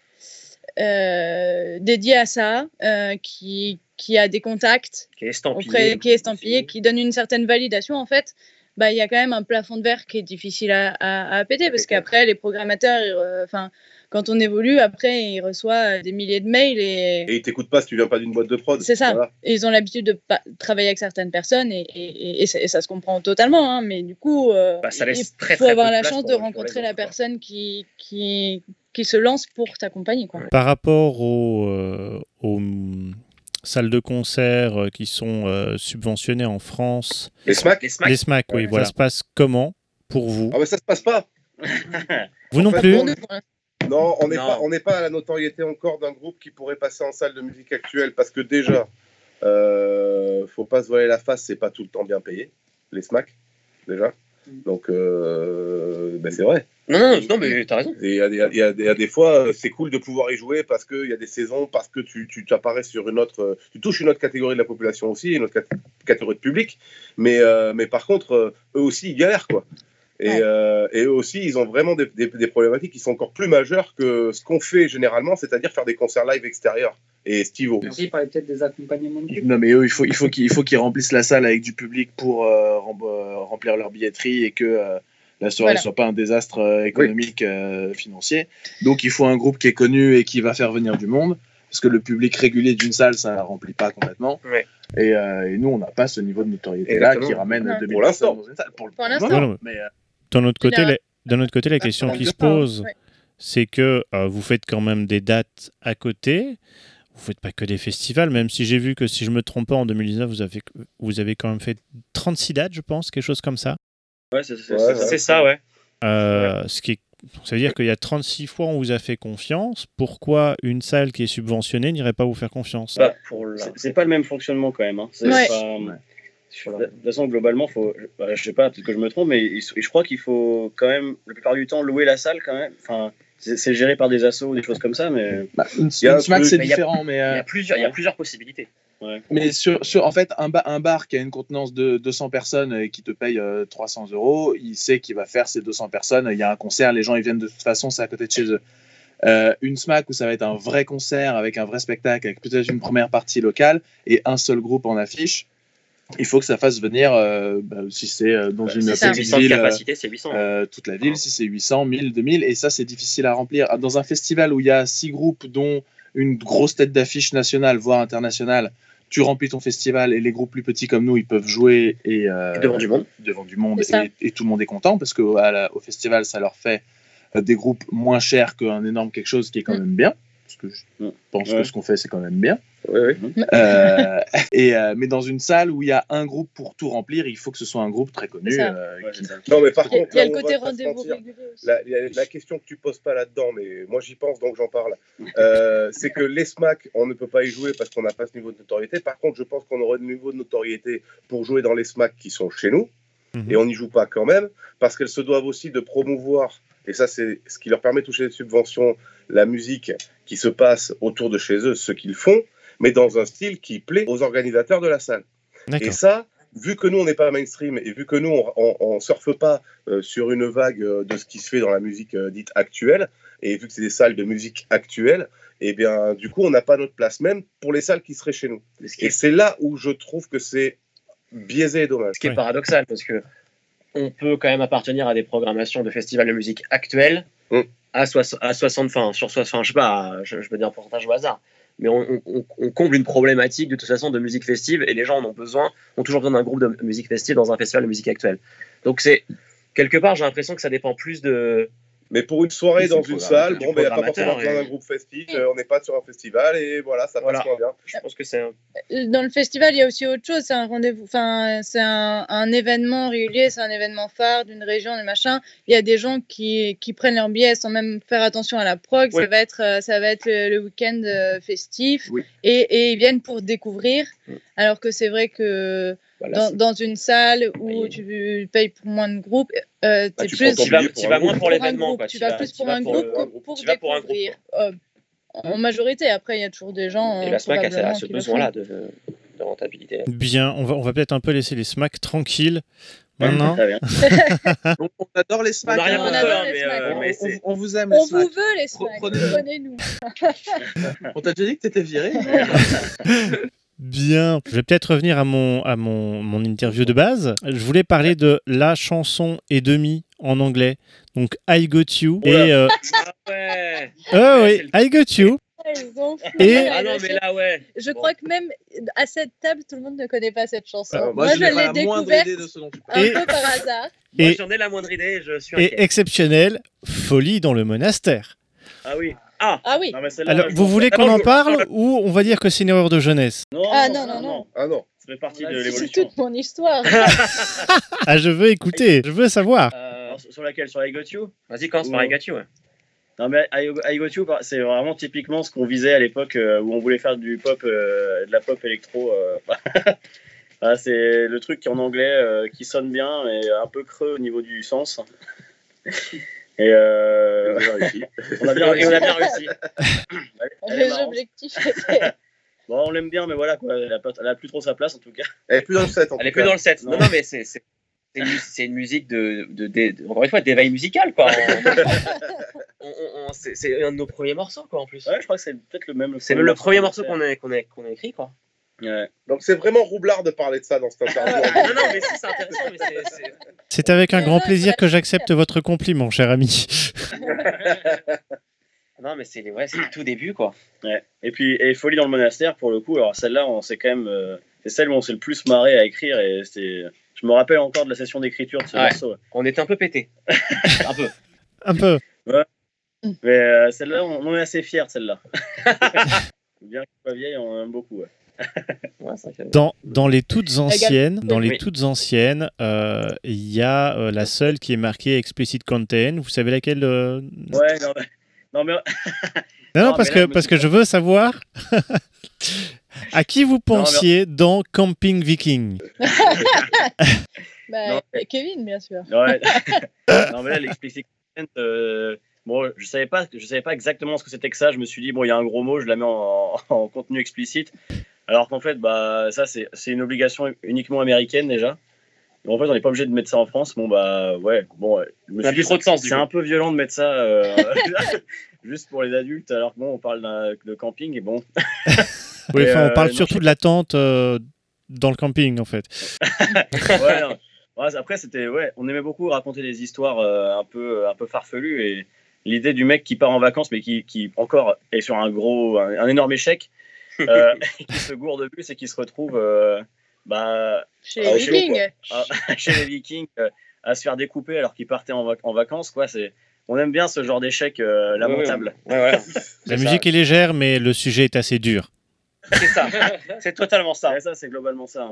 euh, dédiée à ça, euh, qui, qui a des contacts, Qui est estampillé. auprès, qui est estampillé, qui donne une certaine validation, en fait, bah, il y a quand même un plafond de verre qui est difficile à, à, à péter parce qu'après, les programmateurs, re- enfin, quand on évolue, après, ils reçoivent des milliers de mails et, Et ils t'écoutent pas si tu viens pas d'une boîte de prod. C'est ça. Voilà. et ils ont l'habitude de travailler avec certaines personnes et, et, et- et ça, et ça se comprend totalement. hein, mais du coup, euh, Bah, ça laisse il très, faut très avoir la chance de rencontrer la personne qui, qui, qui se lance pour t'accompagner. quoi. Par rapport aux, euh, aux, hum, salles de concert euh, qui sont euh, subventionnées en France, Les SMAC Les SMAC. les SMAC, oui, Ouais, voilà. ça se passe comment pour vous? Ah, mais ça se passe pas. Vous non fait, plus. Non, on n'est pas, on pas à la notoriété encore d'un groupe qui pourrait passer en salle de musique actuelle parce que déjà, euh, faut pas se voiler la face, c'est pas tout le temps bien payé, les SMAC, déjà. Donc, euh, ben c'est vrai. Non, non, non, mais t'as raison. Il y, a des- il y a des- il y a des fois, c'est cool de pouvoir y jouer parce qu'il y a des saisons, parce que tu, tu, apparais sur une autre. Tu touches une autre catégorie de la population aussi, une autre cat- catégorie de public. Mais, euh, mais par contre, euh, eux aussi, ils galèrent, quoi. Et, Ouais. euh, et eux aussi, ils ont vraiment des, des- des problématiques qui sont encore plus majeures que ce qu'on fait généralement, c'est-à-dire faire des concerts live extérieurs. Et Stivo. Merci, il parlait peut-être des accompagnements de. Non, mais eux, il faut, il faut qu'ils remplissent la salle avec du public pour euh, rem- euh, remplir leur billetterie et que euh, la soirée ne Voilà. soit pas un désastre euh, économique, euh, financier. Donc, il faut un groupe qui est connu et qui va faire venir du monde. Parce que le public régulier d'une salle, ça ne la remplit pas complètement. Ouais. Et, euh, et nous, on n'a pas ce niveau de notoriété-là qui ramène Ouais. 2000 Pour l'instant. personnes dans une salle. Pour, Pour l'instant. mais, euh, D'un autre côté, la, d'un autre côté, la question parle qui se pose, Ouais. c'est que euh, vous faites quand même des dates à côté. Vous faites pas que des festivals, même si j'ai vu que si je me trompe pas, en 2019, vous avez, vous avez quand même fait 36 dates, je pense, quelque chose comme ça. Ouais, c'est c'est- Ouais, c'est ouais. ça. Ouais. Euh, ce qui est- ça veut dire qu'il y a 36 fois on vous a fait confiance. Pourquoi une salle qui est subventionnée n'irait pas vous faire confiance? Bah, Pour la- C'est- C'est pas le même fonctionnement quand même. Hein. C'est Ouais. pas- Ouais. De toute façon, globalement, faut, bah, je sais pas, peut-être que je me trompe, mais je crois qu'il faut quand même, la plupart du temps, louer la salle quand même. Enfin, c'est géré par des assos ou des choses comme ça, mais bah, une, Il y a une un SMAC, truc- c'est mais il y a- différent. Mais, Il y euh, a plusieurs, il y a plusieurs possibilités. Mais sur, sur- en fait, un, ba- un bar qui a une contenance de 200 personnes et qui te paye euh, 300 euros, il sait qu'il va faire ces 200 personnes. Il y a un concert, les gens ils viennent de toute façon, c'est à côté de chez eux. Euh, une SMAC où ça va être un vrai concert avec un vrai spectacle, avec peut-être une première partie locale et un seul groupe en affiche. Il faut que ça fasse venir, euh, bah, si c'est euh, dans une ça. petite 800 de ville, euh, capacité, c'est 800. euh, toute la ville, si c'est 800, 1000, 2000, et ça c'est difficile à remplir. Ah, Dans un festival où il y a six groupes, dont une grosse tête d'affiche nationale, voire internationale, tu remplis ton festival et les groupes plus petits comme nous, ils peuvent jouer et, euh, Et devant du monde. devant du monde et, et tout le monde est content parce qu'au au festival, ça leur fait des groupes moins chers qu'un énorme quelque chose qui est quand Mm. même bien. Parce que je Mm. pense Ouais. que ce qu'on fait, c'est quand même bien. Oui, oui. Euh, et, euh, mais dans une salle où il y a un groupe pour tout remplir, il faut que ce soit un groupe très connu. Euh, Ouais, qui-. Non, mais par Il y a, contre, il y a le côté rendez-vous régulier aussi. La, la- la question que tu poses pas là-dedans, mais moi j'y pense donc j'en parle, euh, c'est que les SMAC, on ne peut pas y jouer parce qu'on n'a pas ce niveau de notoriété. Par contre, je pense qu'on aurait le niveau de notoriété pour jouer dans les SMAC qui sont chez nous, Mhm. et on n'y joue pas quand même, parce qu'elles se doivent aussi de promouvoir, et ça c'est ce qui leur permet de toucher des subventions, la musique qui se passe autour de chez eux, ce qu'ils font, mais dans un style qui plaît aux organisateurs de la salle. Et ça, vu que nous, on n'est pas mainstream et vu que nous, on ne surfe pas euh, sur une vague euh, de ce qui se fait dans la musique euh, dite actuelle, et vu que c'est des salles de musique actuelle, et bien, du coup, on n'a pas notre place, même pour les salles qui seraient chez nous. Et est, c'est là où je trouve que c'est biaisé et dommage. ce qui est paradoxal, parce que on peut quand même appartenir à des programmations de festivals de musique actuelles Mm. à, soix- à 60, enfin, sur 60, je sais pas, je, je veux dire un pourcentage au hasard. Mais on, comble une problématique de toute façon de musique festive et les gens en ont besoin, ont toujours besoin d'un groupe de musique festive dans un festival de musique actuelle. Donc c'est quelque part, j'ai l'impression que ça dépend plus de, Mais pour une soirée dans une salle, bon, ben, il n'y a pas forcément besoin d'un groupe festif, euh, on n'est pas sur un festival, et voilà, ça Voilà. passe moins bien. je pense que c'est un- Dans le festival, il y a aussi autre chose. C'est un rendez-vous, enfin, c'est un, un événement régulier, c'est un événement phare d'une région, du machin. Il y a des gens qui, qui prennent leur billet sans même faire attention à la prog. Ça va être, euh, ça va être le, le week-end euh, festif. Oui. Et, et ils viennent pour découvrir. Alors que c'est vrai que voilà, dans, une salle où Oui. tu payes pour moins de groupes, euh, Bah, tu plus tu vas, tu un vas groupe. moins pour l'événement. groupe. quoi. Tu vas plus tu pour un groupe que pour tu découvrir. Euh, en majorité, après, il y a toujours des gens. Et euh, la SMAC a, ce besoin-là de, de rentabilité. Bien, on va, on va peut-être un peu laisser les smacks tranquilles. Maintenant. Donc, on adore les SMAC. rien on hein. adore hein, les SMAC. euh, On- mais on, c'est- on vous aime, les On SMAC. vous veut, les SMAC. Prenez-nous. On t'a déjà dit que t'étais viré bien. Je vais peut-être revenir à mon, à mon, mon interview de base. Je voulais parler de la chanson et demi en anglais. Donc, I Got You. Oula. Et, euh, Ah ouais oh, oui, I Got You. Et- Ah non, mais là, ouais. Je Bon. crois que même à cette table, tout le monde ne connaît pas cette chanson. Alors, moi, Moi, je pas l'ai la moindre découverte un Et- peu par hasard. Moi, Et- j'en ai la moindre idée, je suis Et inquiet. exceptionnel, Folie dans le monastère. Ah oui. Ah Ah oui. non, mais celle-là, Alors, vous voulez Ah, qu'on en parle ou on va dire que c'est une erreur de jeunesse? Non, Ah, non, non, non. Ah non. Ça fait partie Ah, de C'est toute mon histoire. Ah, je veux écouter, je veux savoir. Euh, Alors, Sur laquelle? Sur I Got You? Vas-y, commence par. I Got You. ouais. Non mais I, I Got You, c'est vraiment typiquement ce qu'on visait à l'époque euh, où on voulait faire du pop, euh, de la pop électro. euh, voilà, c'est le truc qui en anglais euh, qui sonne bien mais un peu creux au niveau du sens. Et euh, on a bien, et on a bien réussi. Les objectifs étaient. Bon, on l'aime bien, mais voilà quoi, elle a, pas- elle a plus trop sa place en tout cas. Elle est plus dans le set, en Elle tout est plus dans le set. Non, Non. non, mais c'est. c'est- c'est une, une musique de, de, de- de- encore une fois d'éveil musical quoi. C'est un de nos premiers morceaux quoi en plus. Ouais, je crois que c'est peut-être le même. C'est même le premier morceau qu'on a, qu'on a, qu'on a écrit quoi. Ouais. Donc c'est vraiment roublard de parler de ça dans cette interview. non non mais si c'est intéressant mais c'est- c'est C'est avec un grand plaisir que j'accepte votre compliment, cher ami. non mais c'est ouais c'est le tout début quoi. Ouais. Et puis, et Folie dans le monastère, pour le coup, alors celle-là, on s'est quand même. euh, c'est celle où on s'est le plus marré à écrire. Et c'est, je me rappelle encore de la session d'écriture de ce Ouais. morceau. On était un peu pété. un peu. Un peu. Mais euh, celle-là, on, on est assez fiers de celle-là. Bien qu'elle soit vieille, on en aime beaucoup. ouais. Dans, dans les toutes anciennes, dans les toutes anciennes, euh, il y a euh, la seule qui est marquée explicit content. Vous savez laquelle euh Ouais, non, mais. Non, mais... Non, non, Non, parce que parce que je veux savoir à qui vous pensiez dans Camping Viking? Bah, Non, Kevin, bien sûr. Ouais. non, mais là, l'explicit content, euh, bon, je savais pas, je savais pas exactement ce que c'était que ça. Je me suis dit, bon, il y a un gros mot, je la mets en, en contenu explicite. Alors qu'en fait, bah, ça, c'est c'est une obligation uniquement américaine déjà. Et en fait, on n'est pas obligé de mettre ça en France. Bon, bah, ouais. Bon, je me Ça a suis plus trop de sens, C'est un peu violent de mettre ça euh, juste pour les adultes, alors que bon, on parle de camping et bon. Oui, Et, enfin, on euh, parle non, surtout de la tente euh, dans le camping, en fait. ouais, non. Ouais, après, c'était, ouais, on aimait beaucoup raconter des histoires euh, un peu, un peu farfelues et l'idée du mec qui part en vacances, mais qui, qui encore est sur un gros, un, un énorme échec, euh, qui se gourde de bus et qui se retrouve, euh, bah, Chez Ah, les chez Vikings. à- chez les Vikings, euh, à se faire découper alors qu'il partait en, vac- en vacances, quoi. C'est, on aime bien ce genre d'échec euh, lamentable. Ouais, ouais. La musique est légère, mais le sujet est assez dur. C'est ça. C'est totalement ça. Ouais, ça, c'est globalement ça.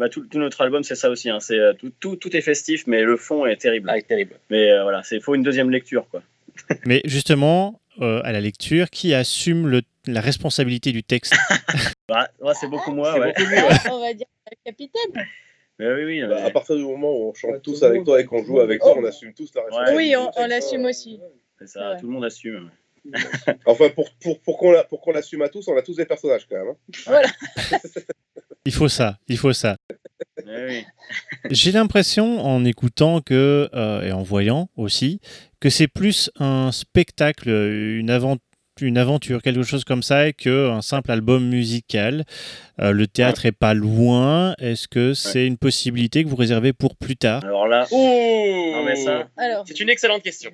Hein, bah, tout, tout notre album, c'est ça aussi. hein, c'est, euh, tout, tout, tout est festif, mais le fond est terrible. Ah, terrible. Mais euh, voilà, il faut une deuxième lecture. Quoi. Mais justement, euh, à la lecture, qui assume le- la responsabilité du texte Bah, ouais, c'est beaucoup moi. C'est Ouais. beaucoup mieux. ouais. On va dire la capitaine. Mais oui, oui. Bah, à partir du moment où on chante tous le avec toi et qu'on le joue avec toi, Oh. on assume tous la responsabilité. Oui, on, on l'assume aussi. c'est ça, Ouais. tout le monde assume. Enfin, pour, pour, pour qu'on l'assume à tous, on a tous des personnages quand même. hein. Il faut ça, il faut ça. Oui. J'ai l'impression, en écoutant que, euh, et en voyant aussi, que c'est plus un spectacle, une, avant- une aventure, quelque chose comme ça, qu'un simple album musical. Euh, le théâtre est pas loin. Est-ce que c'est une possibilité que vous réservez pour plus tard? Alors là, non, mais ça. Alors, C'est une excellente question.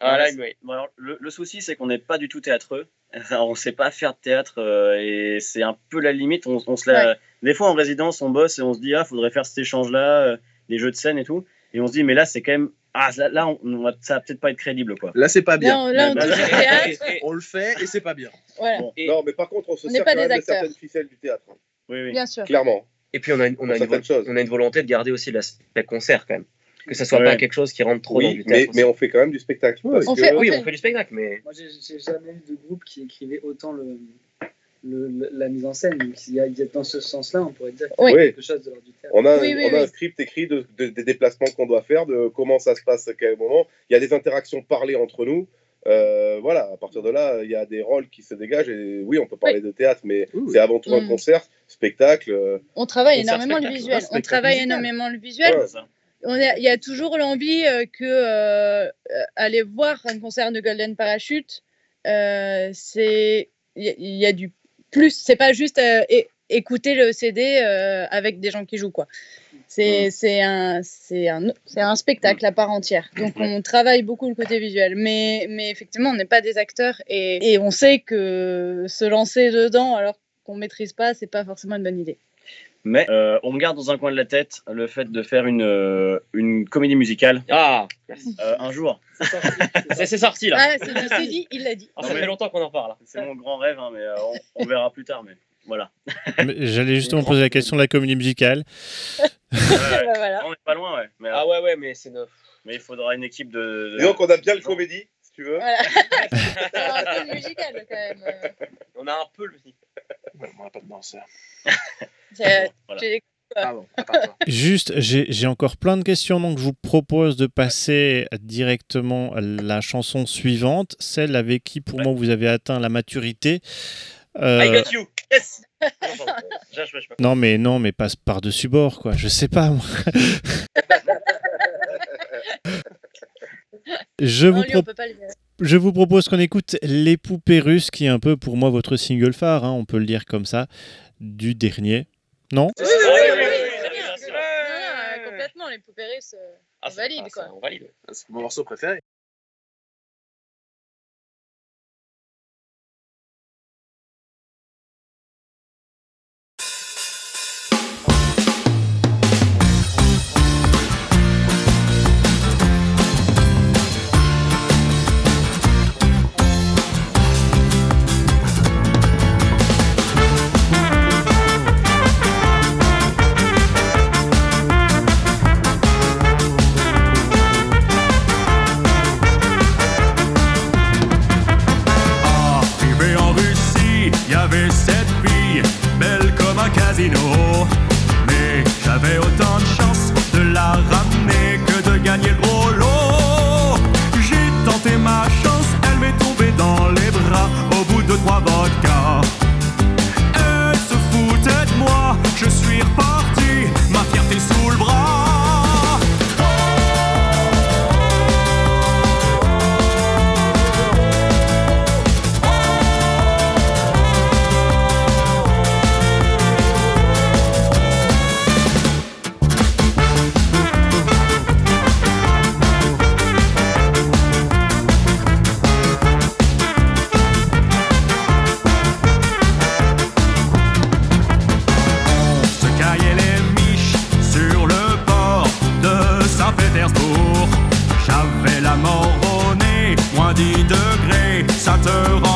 Ah, mais-. Bon, alors, le, le souci, c'est qu'on n'est pas du tout théâtreux. On ne sait pas faire de théâtre euh, et c'est un peu la limite. On, on se la... Des fois, en résidence, on bosse et on se dit, ah, faudrait faire cet échange-là, euh, des jeux de scène et tout. Et on se dit, mais là, c'est quand même. Ah, là, là, on, on va- ça va peut-être pas être crédible, quoi. Là, c'est pas bien. on, là, on le fait et c'est pas bien. Voilà, Bon. Et- Non, mais par contre, on se On sert pas quand même des de acteurs. certaines ficelles du théâtre. hein. Oui, oui. bien sûr. Clairement. Et puis on a, une- on, a une certaines vo- choses. on a une volonté de garder aussi l'aspect concert quand même. Que ça soit Ouais. pas quelque chose qui rentre trop dans du mais, théâtre. mais aussi. on fait quand même du spectacle. On que- fait- Oui, on fait du spectacle, mais Moi, j'ai j'ai jamais eu de groupe qui écrivait autant le, le- la mise en scène. Donc, s'il y a, il y a- dans ce sens-là, on pourrait dire qu'il y a Oui. Oui. quelque chose de l'ordre du théâtre. On a, Oui, oui, on a oui. un script écrit de, de- des déplacements qu'on doit faire, de comment ça se passe à quel moment. Il y a des interactions parlées entre nous. Euh, voilà, à partir de là, il y a des rôles qui se dégagent. Et oui, on peut parler de théâtre, mais c'est avant tout un Mm. concert, spectacle. euh, On travaille Concert énormément le spectacle, visuel. On travaille musical. énormément le visuel. Ouais. C'est ça. On a- Il y a toujours l'envie euh, que euh, aller voir un concert de Golden Parachute, euh, c'est il y, y a du plus. C'est pas juste euh, écouter le CD euh, avec des gens qui jouent quoi. C'est c'est un un un spectacle à part entière. Donc on travaille beaucoup le côté visuel, mais mais effectivement on n'est pas des acteurs et, et on sait que se lancer dedans alors qu'on maîtrise pas, c'est pas forcément une bonne idée. Mais euh, on garde dans un coin de la tête le fait de faire une, euh, une comédie musicale ah, euh, un jour. c'est c'est sorti là. Ah, c'est dit, il l'a dit. Ah, Non, ça mais- fait longtemps qu'on en parle. C'est mon grand rêve, hein, mais euh, on, on verra plus tard. Mais voilà. J'allais justement poser la question de la comédie musicale. Ouais, Bah, voilà. On n'est pas loin, ouais. Mais, Ah ouais, ouais, mais c'est neuf. mais il faudra une équipe de. de- Disons qu'on a bien le comédie, si tu veux. Voilà. Un peu musical quand même. euh. On a un peu le. Ouais, on n'a pas de danseur. Voilà. Ah bon, toi. Juste, j'ai encore plein de questions, donc je vous propose de passer directement à la chanson suivante, celle avec qui, pour Ouais. moi, vous avez atteint la maturité. Euh, I got you. Yes. Non, mais non, mais passe par-dessus bord, quoi. Je sais pas, moi. Je, vous pro- je vous propose qu'on écoute Les Poupées Russes, qui est un peu pour moi votre single phare, hein, on peut le dire comme ça, du dernier. Non Oui, oui, oui, oui, oui, oui, oui, oui, très bien bien. sûr. Non, non, euh, complètement, les poupées russes. euh, Ah, On valide, ah, quoi. On valide. C'est mon morceau préféré. Comme un casino. Mais chanteur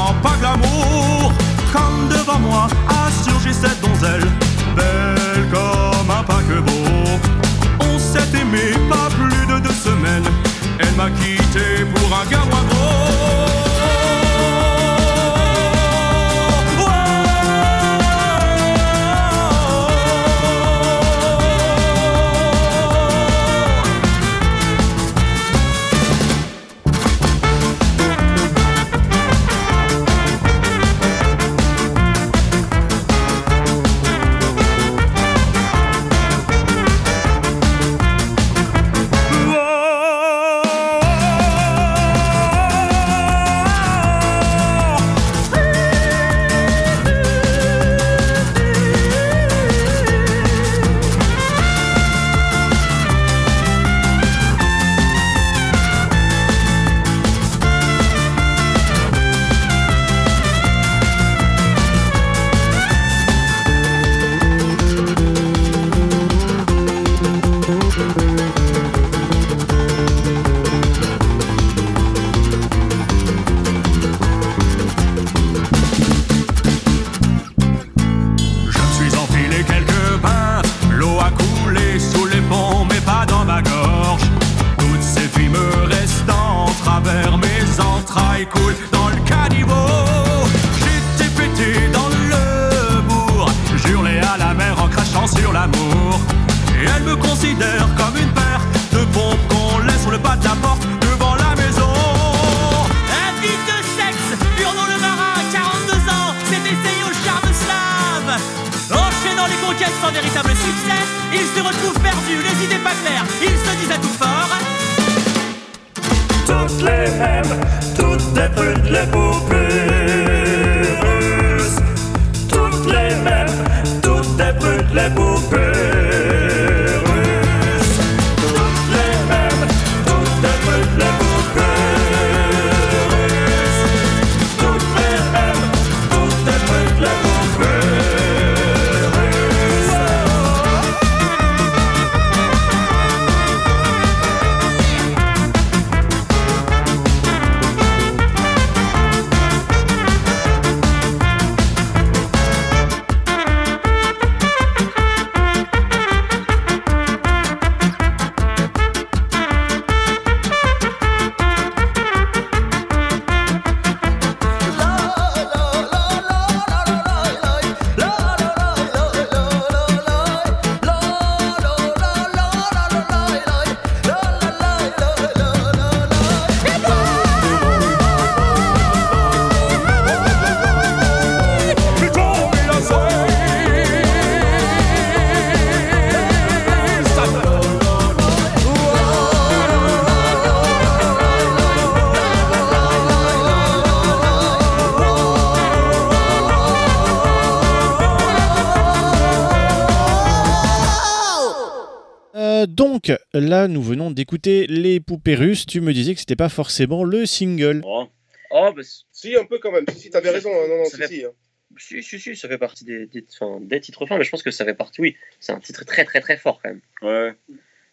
là, nous venons d'écouter les poupées russes. Tu me disais que c'était pas forcément le single. Oh, oh bah, Si, un peu quand même. Si, si, t'avais raison. hein. Non, non, si, fait- si. hein. Si, si, si, ça fait partie des, des, enfin, des titres forts, mais je pense que ça fait partie, oui, c'est un titre très très très fort quand même. ouais.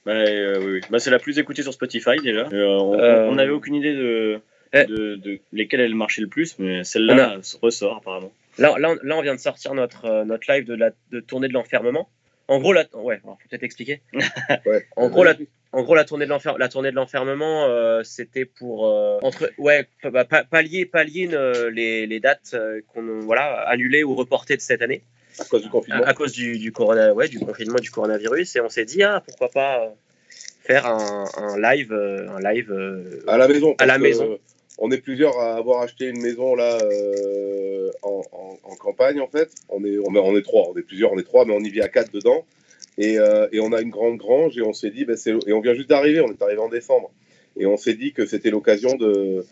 Bah, euh, oui, oui. Bah, c'est la plus écoutée sur Spotify déjà. Euh, on Euh, n'avait aucune idée de, Eh. de, de lesquelles elle marchait le plus, mais celle-là ressort apparemment. Là, là, on, là, on vient de sortir notre, euh, notre live de la de tournée de l'enfermement. En gros, la, ouais, alors, faut peut-être expliquer. Ouais. En gros, la, en gros, la tournée de l'enfer, la tournée de l'enfermement, euh, c'était pour euh, entre, ouais, pa- pa- pallier, pallier euh, les, les dates qu'on, voilà, annulées ou reportées de cette année À cause du confinement. à cause du, du corona, ouais, du confinement, du coronavirus, et on s'est dit ah pourquoi pas faire un, un live, un live À la maison. À la maison. On est plusieurs à avoir acheté une maison là euh, en, campagne en fait. On est, on, est, trois, on est plusieurs, on est trois, mais on y vit à quatre dedans. Et, euh, on a une grande grange et on s'est dit, ben, et on vient juste d'arriver, on est arrivé en décembre. Et on s'est dit que c'était l'occasion de,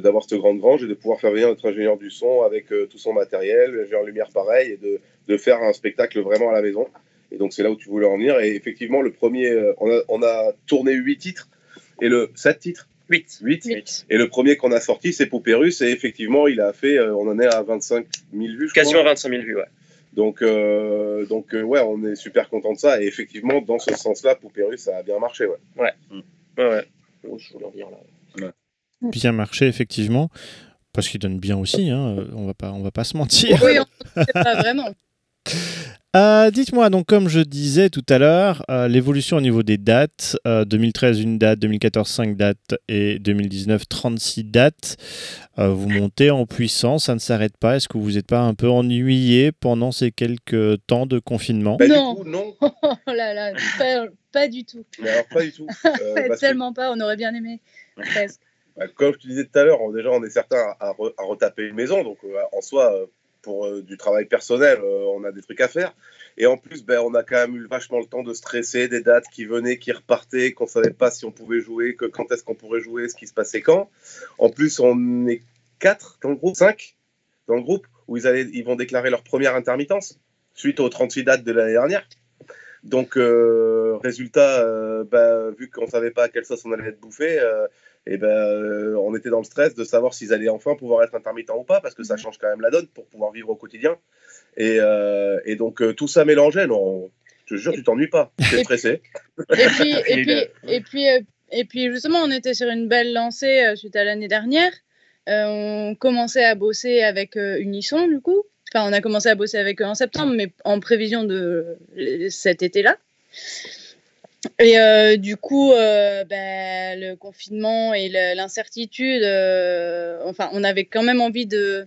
d'avoir cette grande grange et de pouvoir faire venir notre ingénieur du son avec euh, tout son matériel, l'ingénieur lumière pareil, et de, de faire un spectacle vraiment à la maison. Et donc c'est là où tu voulais en venir. Et effectivement, le premier, on on a tourné huit titres et le sept titres. 8. 8. Huit. Et le premier qu'on a sorti, c'est Poupée Russe. Et effectivement, il a fait, euh, on en est à 25 000 vues, je Quasiment crois. 25 000 vues, ouais. Donc, euh, donc euh, ouais, on est super content de ça. Et effectivement, dans ce sens-là, Poupée Russe, ça a bien marché. Ouais. Ouais, ouais. Oh, je voulais dire là. Bien marché, effectivement. Parce qu'il donne bien aussi, hein, on va pas, on va pas se mentir. Oui, on ne sait pas vraiment. Euh, Dites-moi, donc comme je disais tout à l'heure, euh, l'évolution au niveau des dates, euh, 2013 une date, 2014 5 dates et 2019 36 dates, Euh, vous montez en puissance, ça ne s'arrête pas. Est-ce que vous n'êtes pas un peu ennuyé pendant ces quelques temps de confinement? Bah, Non. Du coup, non. Oh là là, pas, pas du tout. Mais alors, pas du tout. Euh, que, Tellement pas, on aurait bien aimé. Presque. bah, comme je te disais tout à l'heure, déjà, on est certain à, à re- à retaper une maison. Donc, euh, en soi, euh, pour euh, du travail personnel, euh, on a des trucs à faire. Et en plus, ben, on a quand même eu vachement le temps de stresser des dates qui venaient, qui repartaient, qu'on savait pas si on pouvait jouer, que quand est-ce qu'on pourrait jouer, ce qui se passait quand. En plus, on est quatre dans le groupe, cinq dans le groupe, où ils, allaient, ils vont déclarer leur première intermittence suite aux 36 dates de l'année dernière. Donc, euh, résultat, euh, ben, vu qu'on savait pas à quelle sauce on allait être bouffé, et ben, euh, on était dans le stress de savoir s'ils allaient enfin pouvoir être intermittents ou pas, parce que ça change quand même la donne pour pouvoir vivre au quotidien. Et, euh, et donc, euh, tout ça mélangé, non, je te jure, tu t'ennuies pas. Tu es stressé. Et puis, et puis, a- et puis, euh, et puis justement, on était sur une belle lancée euh, suite à l'année dernière. Euh, on commençait à bosser avec euh, Unisson, du coup. Enfin, on a commencé à bosser avec eux en septembre, mais en prévision de cet été-là. Et euh, du coup, euh, ben, le confinement et l'incertitude, euh, enfin, on avait quand même envie de,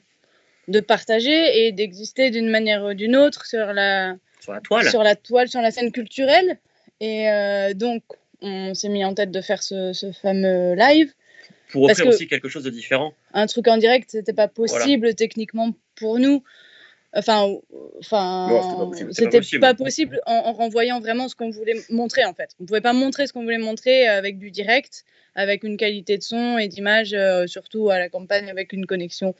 de partager et d'exister d'une manière ou d'une autre sur la, Sur la toile. sur la toile, sur la scène culturelle. Et donc, on s'est mis en tête de faire ce, ce fameux live. Pour offrir que- aussi quelque chose de différent. Un truc en direct, c'était pas possible techniquement pour nous. Enfin, enfin, c'était pas possible. Pas en, en renvoyant vraiment ce qu'on voulait montrer en fait. On pouvait pas montrer ce qu'on voulait montrer avec du direct, avec une qualité de son et d'image, euh, surtout à la campagne avec une connexion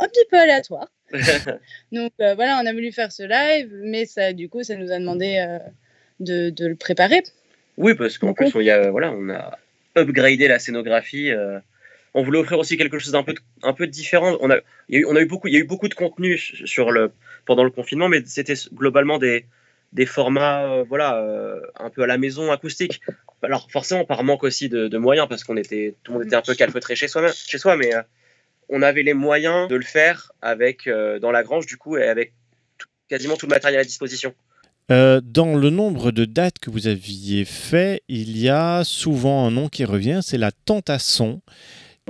un petit peu aléatoire. Donc euh, voilà, on a voulu faire ce live, mais ça, du coup, ça nous a demandé euh, de, de le préparer. Oui, parce qu'en plus, il y a, voilà, on a upgradé la scénographie. On voulait offrir aussi quelque chose d'un peu, un peu différent. On a, il y a eu, on a eu beaucoup, il y a eu beaucoup de contenu sur le, pendant le confinement, mais c'était globalement des, des formats, euh, voilà, euh, un peu à la maison, acoustiques. Alors forcément par manque aussi de, de moyens, parce qu'on était, tout le monde était un peu calfeutré chez soi, chez soi, mais euh, on avait les moyens de le faire avec, euh, dans la grange du coup, et avec tout- quasiment tout le matériel à disposition. Euh, dans le nombre de dates que vous aviez fait, il y a souvent un nom qui revient, c'est la Tentasson.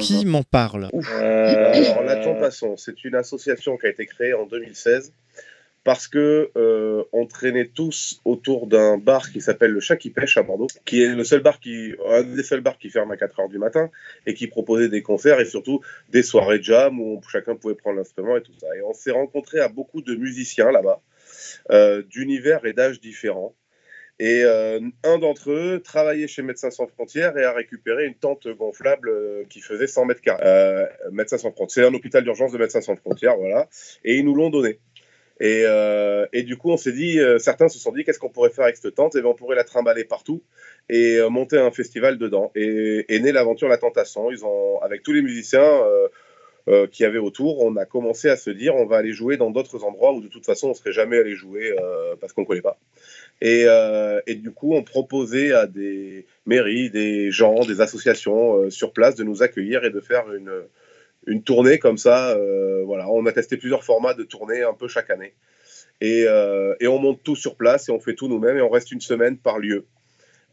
Qui m'en parle? Euh, Alors, Tentasson, c'est une association qui a été créée en 2016 parce que euh, on traînait tous autour d'un bar qui s'appelle le Chat qui pêche à Bordeaux, qui est le seul bar qui, un des seuls bars qui ferme à 4 heures du matin et qui proposait des concerts et surtout des soirées de jam où chacun pouvait prendre l'instrument et tout ça. Et on s'est rencontré à beaucoup de musiciens là-bas, euh, d'univers et d'âges différents. Et euh, un d'entre eux travaillait chez Médecins Sans Frontières et a récupéré une tente gonflable euh, qui faisait 100 mètres carrés. Euh, Médecins Sans Frontières, c'est un hôpital d'urgence de Médecins Sans Frontières, voilà. Et ils nous l'ont donné. Et, du coup, on s'est dit, certains se sont dit, qu'est-ce qu'on pourrait faire avec cette tente? Et bien, on pourrait la trimballer partout et monter un festival dedans. Et est née l'aventure La Tentation. Ils ont, avec tous les musiciens euh, euh, qui avaient autour, on a commencé à se dire, on va aller jouer dans d'autres endroits où de toute façon, on serait jamais allé jouer parce qu'on ne connaît pas. Et, euh, et du coup, on proposait à des mairies, des gens, des associations euh, sur place de nous accueillir et de faire une, tournée comme ça. euh, voilà, on a testé plusieurs formats de tournée un peu chaque année. Et, on monte tout sur place et on fait tout nous-mêmes et on reste une semaine par lieu.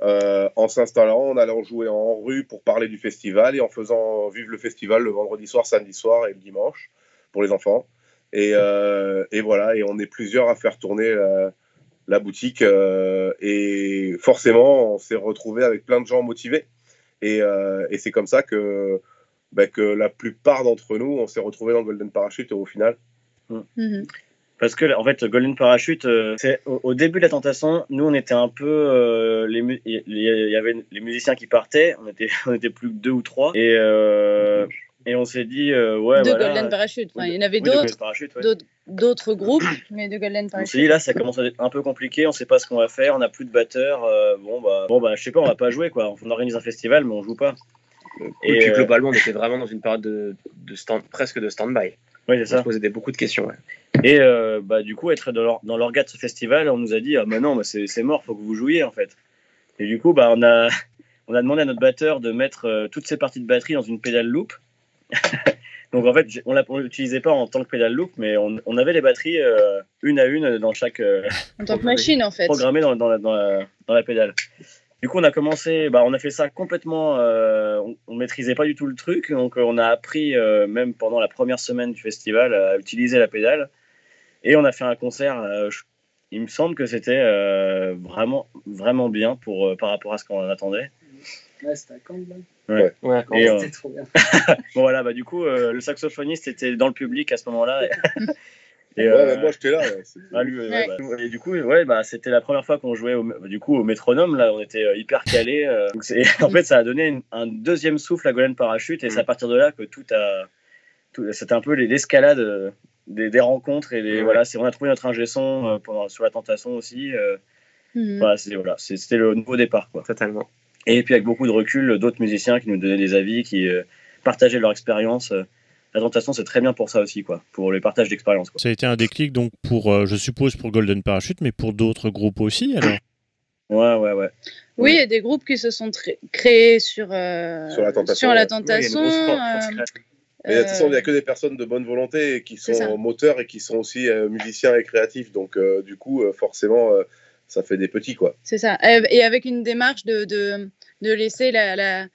En s'installant, en allant jouer en rue pour parler du festival et en faisant vivre le festival le vendredi soir, samedi soir et le dimanche pour les enfants. Et voilà, et on est plusieurs à faire tourner la, boutique. euh, et forcément, on s'est retrouvé avec plein de gens motivés. Et, euh, et c'est comme ça que, bah, que la plupart d'entre nous, on s'est retrouvés dans Golden Parachute au final. Mhm. Parce que, en fait, Golden Parachute, euh, c'est au, au début de la tentation, nous, on était un peu. euh, les Il y, il y avait les musiciens qui partaient, on était, on était plus que deux ou trois. Et, euh, et on s'est dit, euh, ouais, de voilà. Golden Parachute. Enfin, il y en avait oui, d'autres, Parachute, ouais. d'autres- groupes, mais de Golden On s'est Parachute. dit là, ça commence à être un peu compliqué, on sait pas ce qu'on va faire, on n'a plus de batteur. euh, bon bah, bon bah, je sais pas, on va pas jouer quoi. On organise un festival, mais on joue pas. Et, puis euh, globalement, on était vraiment dans une période de, de stand, presque de stand-by. Oui, c'est On ça. se posait des, beaucoup de questions. ouais. Et euh, bah, du coup, être dans l'or- dans l'orga de ce festival, on nous a dit, ah bah non, bah, c'est c'est mort, faut que vous jouiez en fait. Et du coup, bah, on, a, on a demandé à notre batteur de mettre euh, toutes ces parties de batterie dans une pédale loop. Donc en fait, on ne l'utilisait pas en tant que pédale loop, mais on, on avait les batteries euh, une à une dans chaque, euh, En tant que machine, en fait. programmé dans, dans la, dans, la, dans la pédale. Du coup, on a commencé, bah, on a fait ça complètement, euh, on, on maîtrisait pas du tout le truc, donc on a appris même pendant la première semaine du festival à utiliser la pédale, et on a fait un concert. je- il me semble que c'était vraiment, vraiment bien pour par rapport à ce qu'on attendait. Ouais, c'était à Caen, là. Ouais. Ouais, Et, euh, C'était trop bien. bon voilà, bah du coup, euh, le saxophoniste était dans le public à ce moment-là. Et, et, Ouais, euh, mais moi j'étais là. ouais, c'est- ah, lui, ouais, Ouais. bah, et du coup, ouais, bah, c'était la première fois qu'on jouait au, du coup, au métronome. Là, on était euh, hyper calés. euh, en fait, ça a donné une- un deuxième souffle à Golden Parachute. Et c'est à partir de là que tout a. tout- C'était un peu les- l'escalade des, des rencontres. Et des, voilà, c'est- on a trouvé notre ingé son euh, pendant, sur la tentation aussi. euh, Mhm. voilà, c'est- voilà, c'est- c'était le nouveau départ. Quoi. Totalement. Et puis avec beaucoup de recul, d'autres musiciens qui nous donnaient des avis, qui euh, partageaient leur expérience. euh, la tentation, c'est très bien pour ça aussi, quoi, pour les partages d'expérience. Ça a été un déclic donc pour, euh, je suppose, pour Golden Parachute, mais pour d'autres groupes aussi alors? Ouais, ouais, ouais. Oui, il y a des groupes qui se sont créés sur, euh, Sur la tentation, sur la Ouais. Mais de toute façon, il n'y a que des personnes de bonne volonté et qui sont moteurs et qui sont aussi euh, musiciens et créatifs. Donc, euh, du coup, euh, forcément, euh, ça fait des petits, quoi. C'est ça. Et avec une démarche de, de, de laisser la, la-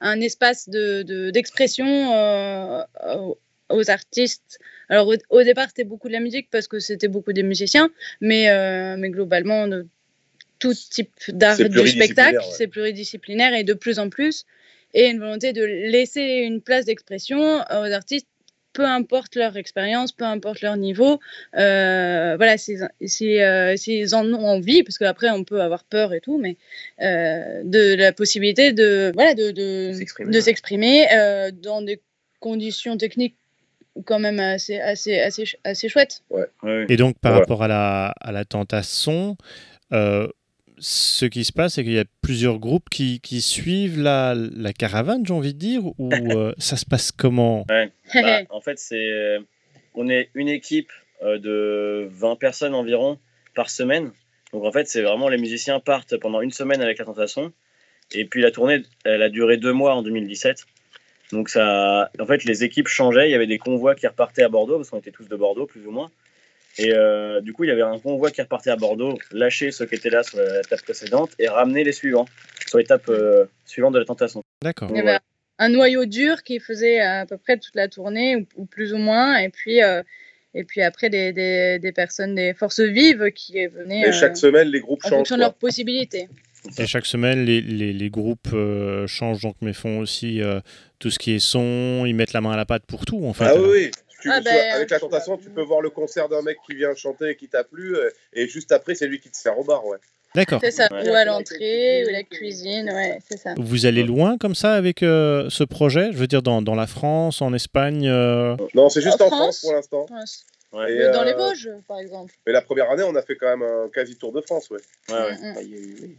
un espace d'expression de, euh, aux, artistes. Alors au, au départ, c'était beaucoup de la musique parce que c'était beaucoup des musiciens, mais, euh, mais globalement, de tout type d'art du spectacle, ouais. c'est pluridisciplinaire et de plus en plus. Et une volonté de laisser une place d'expression aux artistes peu importe leur expérience, peu importe leur niveau, euh, voilà, s'ils si, euh, en ont envie, parce qu'après on peut avoir peur et tout, mais euh, de la possibilité de, voilà, de, de, S'exprimer, de ouais. s'exprimer euh, dans des conditions techniques quand même assez, assez, assez, assez chouettes. Et donc, par rapport à la, à la tentation, euh, ce qui se passe, c'est qu'il y a plusieurs groupes qui, qui suivent la, la caravane, j'ai envie de dire, ou euh, ça se passe comment? Ouais. Bah, en fait, c'est euh, on est une équipe euh, de 20 personnes environ par semaine. Donc en fait, c'est vraiment les musiciens partent pendant une semaine avec la tentation. Et puis la tournée, elle a duré deux mois en 2017. Donc ça, en fait, les équipes changeaient. Il y avait des convois qui repartaient à Bordeaux parce qu'on était tous de Bordeaux plus ou moins. Et euh, du coup, il y avait un convoi qui repartait à Bordeaux, lâcher ceux qui étaient là sur l'étape précédente et ramener les suivants sur l'étape euh, suivante de la tentation. D'accord. Il y avait un noyau dur qui faisait à peu près toute la tournée, ou, ou plus ou moins, et puis, euh, et puis après des, des, des personnes, des forces vives qui venaient Et chaque euh, semaine, les groupes en changent. fonction de leurs possibilités. Et chaque semaine, les, les, les groupes euh, changent donc, mais font aussi euh, tout ce qui est son, ils mettent la main à la pâte pour tout, en fait. Ah oui, oui. Tu- Ah tu- ben, avec la tentation, tu peux voir le concert d'un mec qui vient chanter et qui t'a plu, euh, et juste après, c'est lui qui te sert au bar, ouais. D'accord. C'est ça, Ouais. ou à l'entrée, ou la cuisine, ouais, c'est ça. Vous allez loin comme ça avec euh, ce projet? Je veux dire, dans, dans la France, en Espagne euh, Non, c'est juste En en France, France pour l'instant. Ouais. Dans les Vosges, par exemple. Mais la première année, on a fait quand même un quasi tour de France, ouais. Ouais, ouais. Mm, mm. Bah, il y a eu- oui.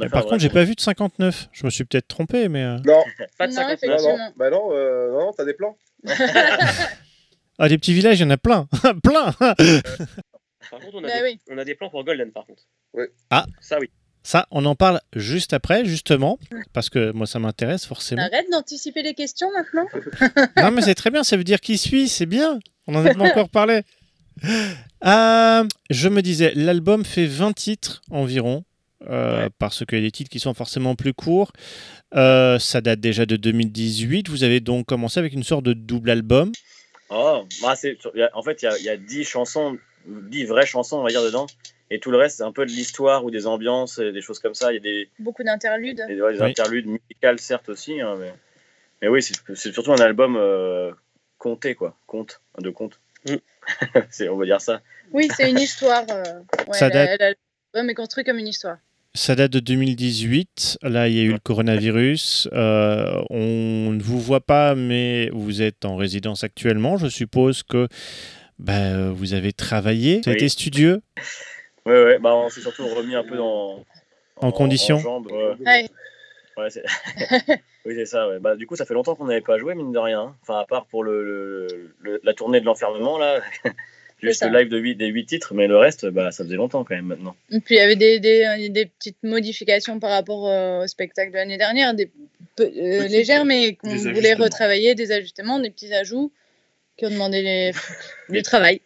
Mais Par contre, j'ai pas vu de 59. Je me suis peut-être trompé, mais. euh, Non, Pas de Non, 59. non, effectivement. non. Bah non, euh, non, t'as des plans Ah, des petits villages, il y en a plein Plein Par contre, on a, Bah des, oui. on a des plans pour Golden, par contre. Ah. Ça, oui. Ça, on en parle juste après, justement, parce que moi, ça m'intéresse forcément. Arrête d'anticiper les questions maintenant. non, mais c'est très bien, ça veut dire qui suit, c'est bien. On en a pas encore parlé. Euh, je me disais, l'album fait 20 titres environ, euh, parce qu'il y a des titres qui sont forcément plus courts. Euh, ça date déjà de 2018. Vous avez donc commencé avec une sorte de double album. Oh, bah, en fait, il y a, il y a 10 chansons, 10 vraies chansons, on va dire, dedans. Et tout le reste, c'est un peu de l'histoire ou des ambiances, et des choses comme ça. Il y a des, Beaucoup d'interludes. des, ouais, des Oui. interludes musicales, certes aussi. hein, mais, mais oui, c'est, c'est surtout un album euh, compté, quoi. Conte, de conte. Mm. c'est, on va dire ça. Oui, c'est une histoire. euh, ouais, Ça date- la- L'album est construit comme une histoire. Ça date de 2018. Là, il y a eu le coronavirus. Euh, on ne vous voit pas, mais vous êtes en résidence actuellement. Je suppose que bah, vous avez travaillé. Ça a Oui. été studieux. Ouais, ouais, bah, on s'est surtout remis un peu dans. En condition. jambes, ouais. Ouais. Ouais, c'est... oui, c'est ça. Ouais. Bah, du coup, ça fait longtemps qu'on n'avait pas joué, mine de rien. Enfin, à part pour le, le- le- la tournée de l'enfermement, là. Juste le live de 8, des 8 titres, mais le reste, bah, ça faisait longtemps quand même maintenant. Et puis il y avait des, des, des petites modifications par rapport euh, au spectacle de l'année dernière, des peu- euh, Petites, légères, mais qu'on voulait retravailler, des ajustements, des petits ajouts qui ont demandé les- du travail.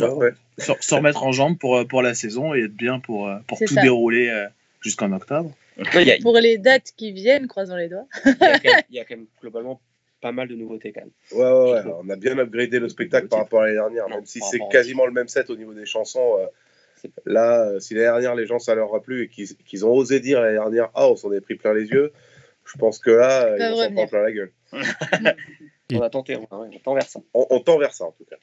Ah ouais. Se, se remettre en jambe pour, euh, pour la saison et être bien pour, euh, pour tout ça. dérouler euh, jusqu'en octobre. Pour les dates qui viennent, croisons les doigts. il y a quand même- il y a quand même globalement pas mal de nouveautés, quand même. Ouais, ouais, ouais. On a bien upgradé le spectacle par rapport à l'année dernière, Non, même si c'est quasiment le même set au niveau des chansons. euh, là, euh, si l'année dernière, les gens, ça leur a plu et qu'ils ont osé dire l'année dernière, ah, on s'en est pris plein les yeux, je pense que là, euh, Ils vont s'en prendre plein la gueule. On a tenté, on, on tend vers ça. On, on tend vers ça, en tout cas.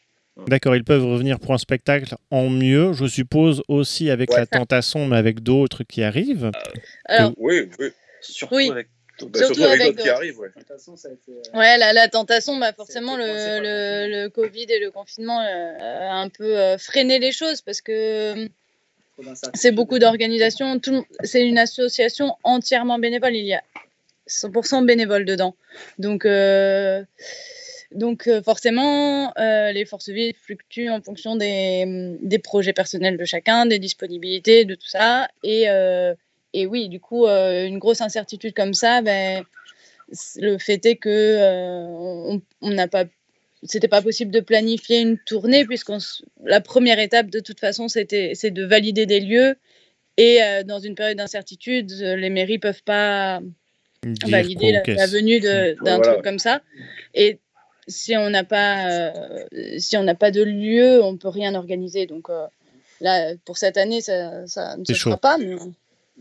D'accord, ils peuvent revenir pour un spectacle en mieux, je suppose aussi avec Ouais. la tentation, mais avec d'autres qui arrivent. Alors, Oui, oui. Surtout Oui. avec Bah, Surtout surtout avec avec d'autres qui arrivent, ouais. De toute façon, ça a été. euh, ouais, la, la tentation, bah, forcément, le, Covid et le confinement euh, a un peu euh, freiné les choses parce que d'incertitudes. c'est beaucoup d'organisation. Tout le- C'est une association entièrement bénévole. Il y a 100% bénévoles dedans. Donc, euh, donc euh, forcément, euh, les forces vives fluctuent en fonction des, des projets personnels de chacun, des disponibilités, de tout ça. Et, euh, et oui, du coup, euh, une grosse incertitude comme ça, ben, le fait est que euh, on n'a pas c'était pas possible de planifier une tournée puisque la première étape de toute façon c'était c'est de valider des lieux. Et euh, dans une période d'incertitude les mairies peuvent pas Dire valider la, venue d'un voilà. truc comme ça. Et si on n'a pas euh, si on n'a pas de lieu on peut rien organiser. Donc euh, là pour cette année ça, ça ne se fera pas mais,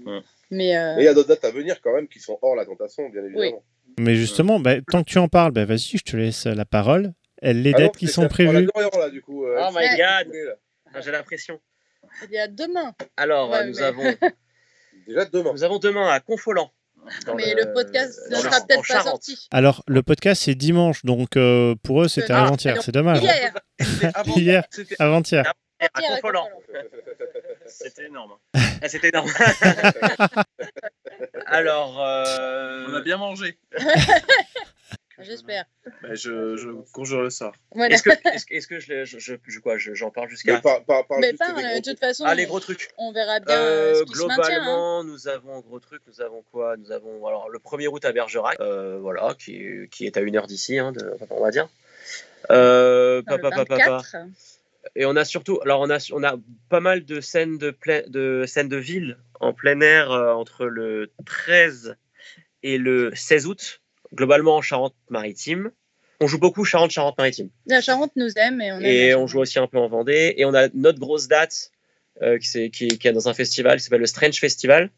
Ouais. mais, euh, Mais il y a d'autres dates à venir quand même qui sont hors la tentation, bien évidemment. Mais justement, bah, tant que tu en parles, bah, vas-y, je te laisse la parole. les Ah non, dates qui sont prévues. Dorian, là, du coup. euh, Oh my god. Ah, J'ai la pression. Il y a demain. Alors, Ouais, nous, mais- avons, Déjà demain. nous avons demain à Confolant. Mais le podcast ne sera peut-être pas Charente. sorti. Alors, le podcast, c'est dimanche, donc euh, pour eux, c'était Ah, avant-hier. C'est dommage. Hier. Avant- avant-hier. À Hier, à Confolant. C'était énorme. Ah, C'était énorme. Alors, euh, On a bien mangé. J'espère. Bah, je, je conjure le sort. Voilà. est-ce que, est-ce, que- est-ce que je, je, je, quoi, je- j'en parle jusqu'à Mais par, par, par Mais juste parle, de toute façon, Ah, les gros trucs. on verra bien euh, Euh, ce qui se maintient. hein. globalement, nous avons un gros truc. Nous avons quoi Nous avons alors le 1er août à Bergerac, euh, voilà, qui, qui est à une heure d'ici, hein, on va dire. Euh, papa, papa, papa. 24. Et on a surtout, alors on a, on a pas mal de scènes de, plein, de scènes de ville en plein air euh, entre le 13 et le 16 août, globalement en Charente-Maritime. On joue beaucoup Charente-Charente-Maritime. La Charente nous aime et on aime Et on joue aussi un peu en Vendée. Et on a notre grosse date euh, qui, c'est- qui, qui est dans un festival qui s'appelle le Strange Festival.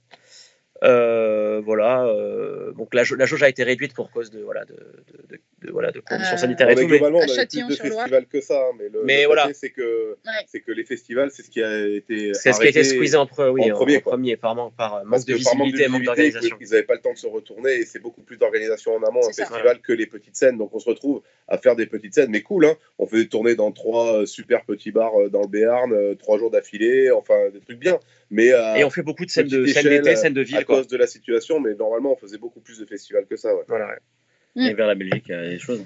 Euh, voilà. euh, donc la, la jauge a été réduite pour cause de, voilà, de, de, de- de- voilà, de conditions Euh, sanitaires et mais tout. Mais, globalement, à on avait plus de festivals que ça. hein, mais le, Mais le voilà. c'est que, Ouais. c'est que les festivals, c'est ce qui a été. c'est ce qui a été squeezé en, pre- oui, en en premier, en premier par, manque- par Parce manque de visibilité et manque d'organisation. ils n'avaient pas le temps de se retourner et c'est beaucoup plus d'organisation en amont un ça. festival que les petites scènes. Donc on se retrouve à faire des petites scènes, mais cool. Hein on faisait tourner dans trois super petits bars dans le Béarn, trois jours d'affilée, enfin des trucs bien. Mais euh, Et on fait beaucoup de scènes d'été, scènes de à ville. Quoi. cause de la situation, mais normalement on faisait beaucoup plus de festivals que ça. Ouais. Voilà, ouais. Mm. Et vers la Belgique, il y a des choses.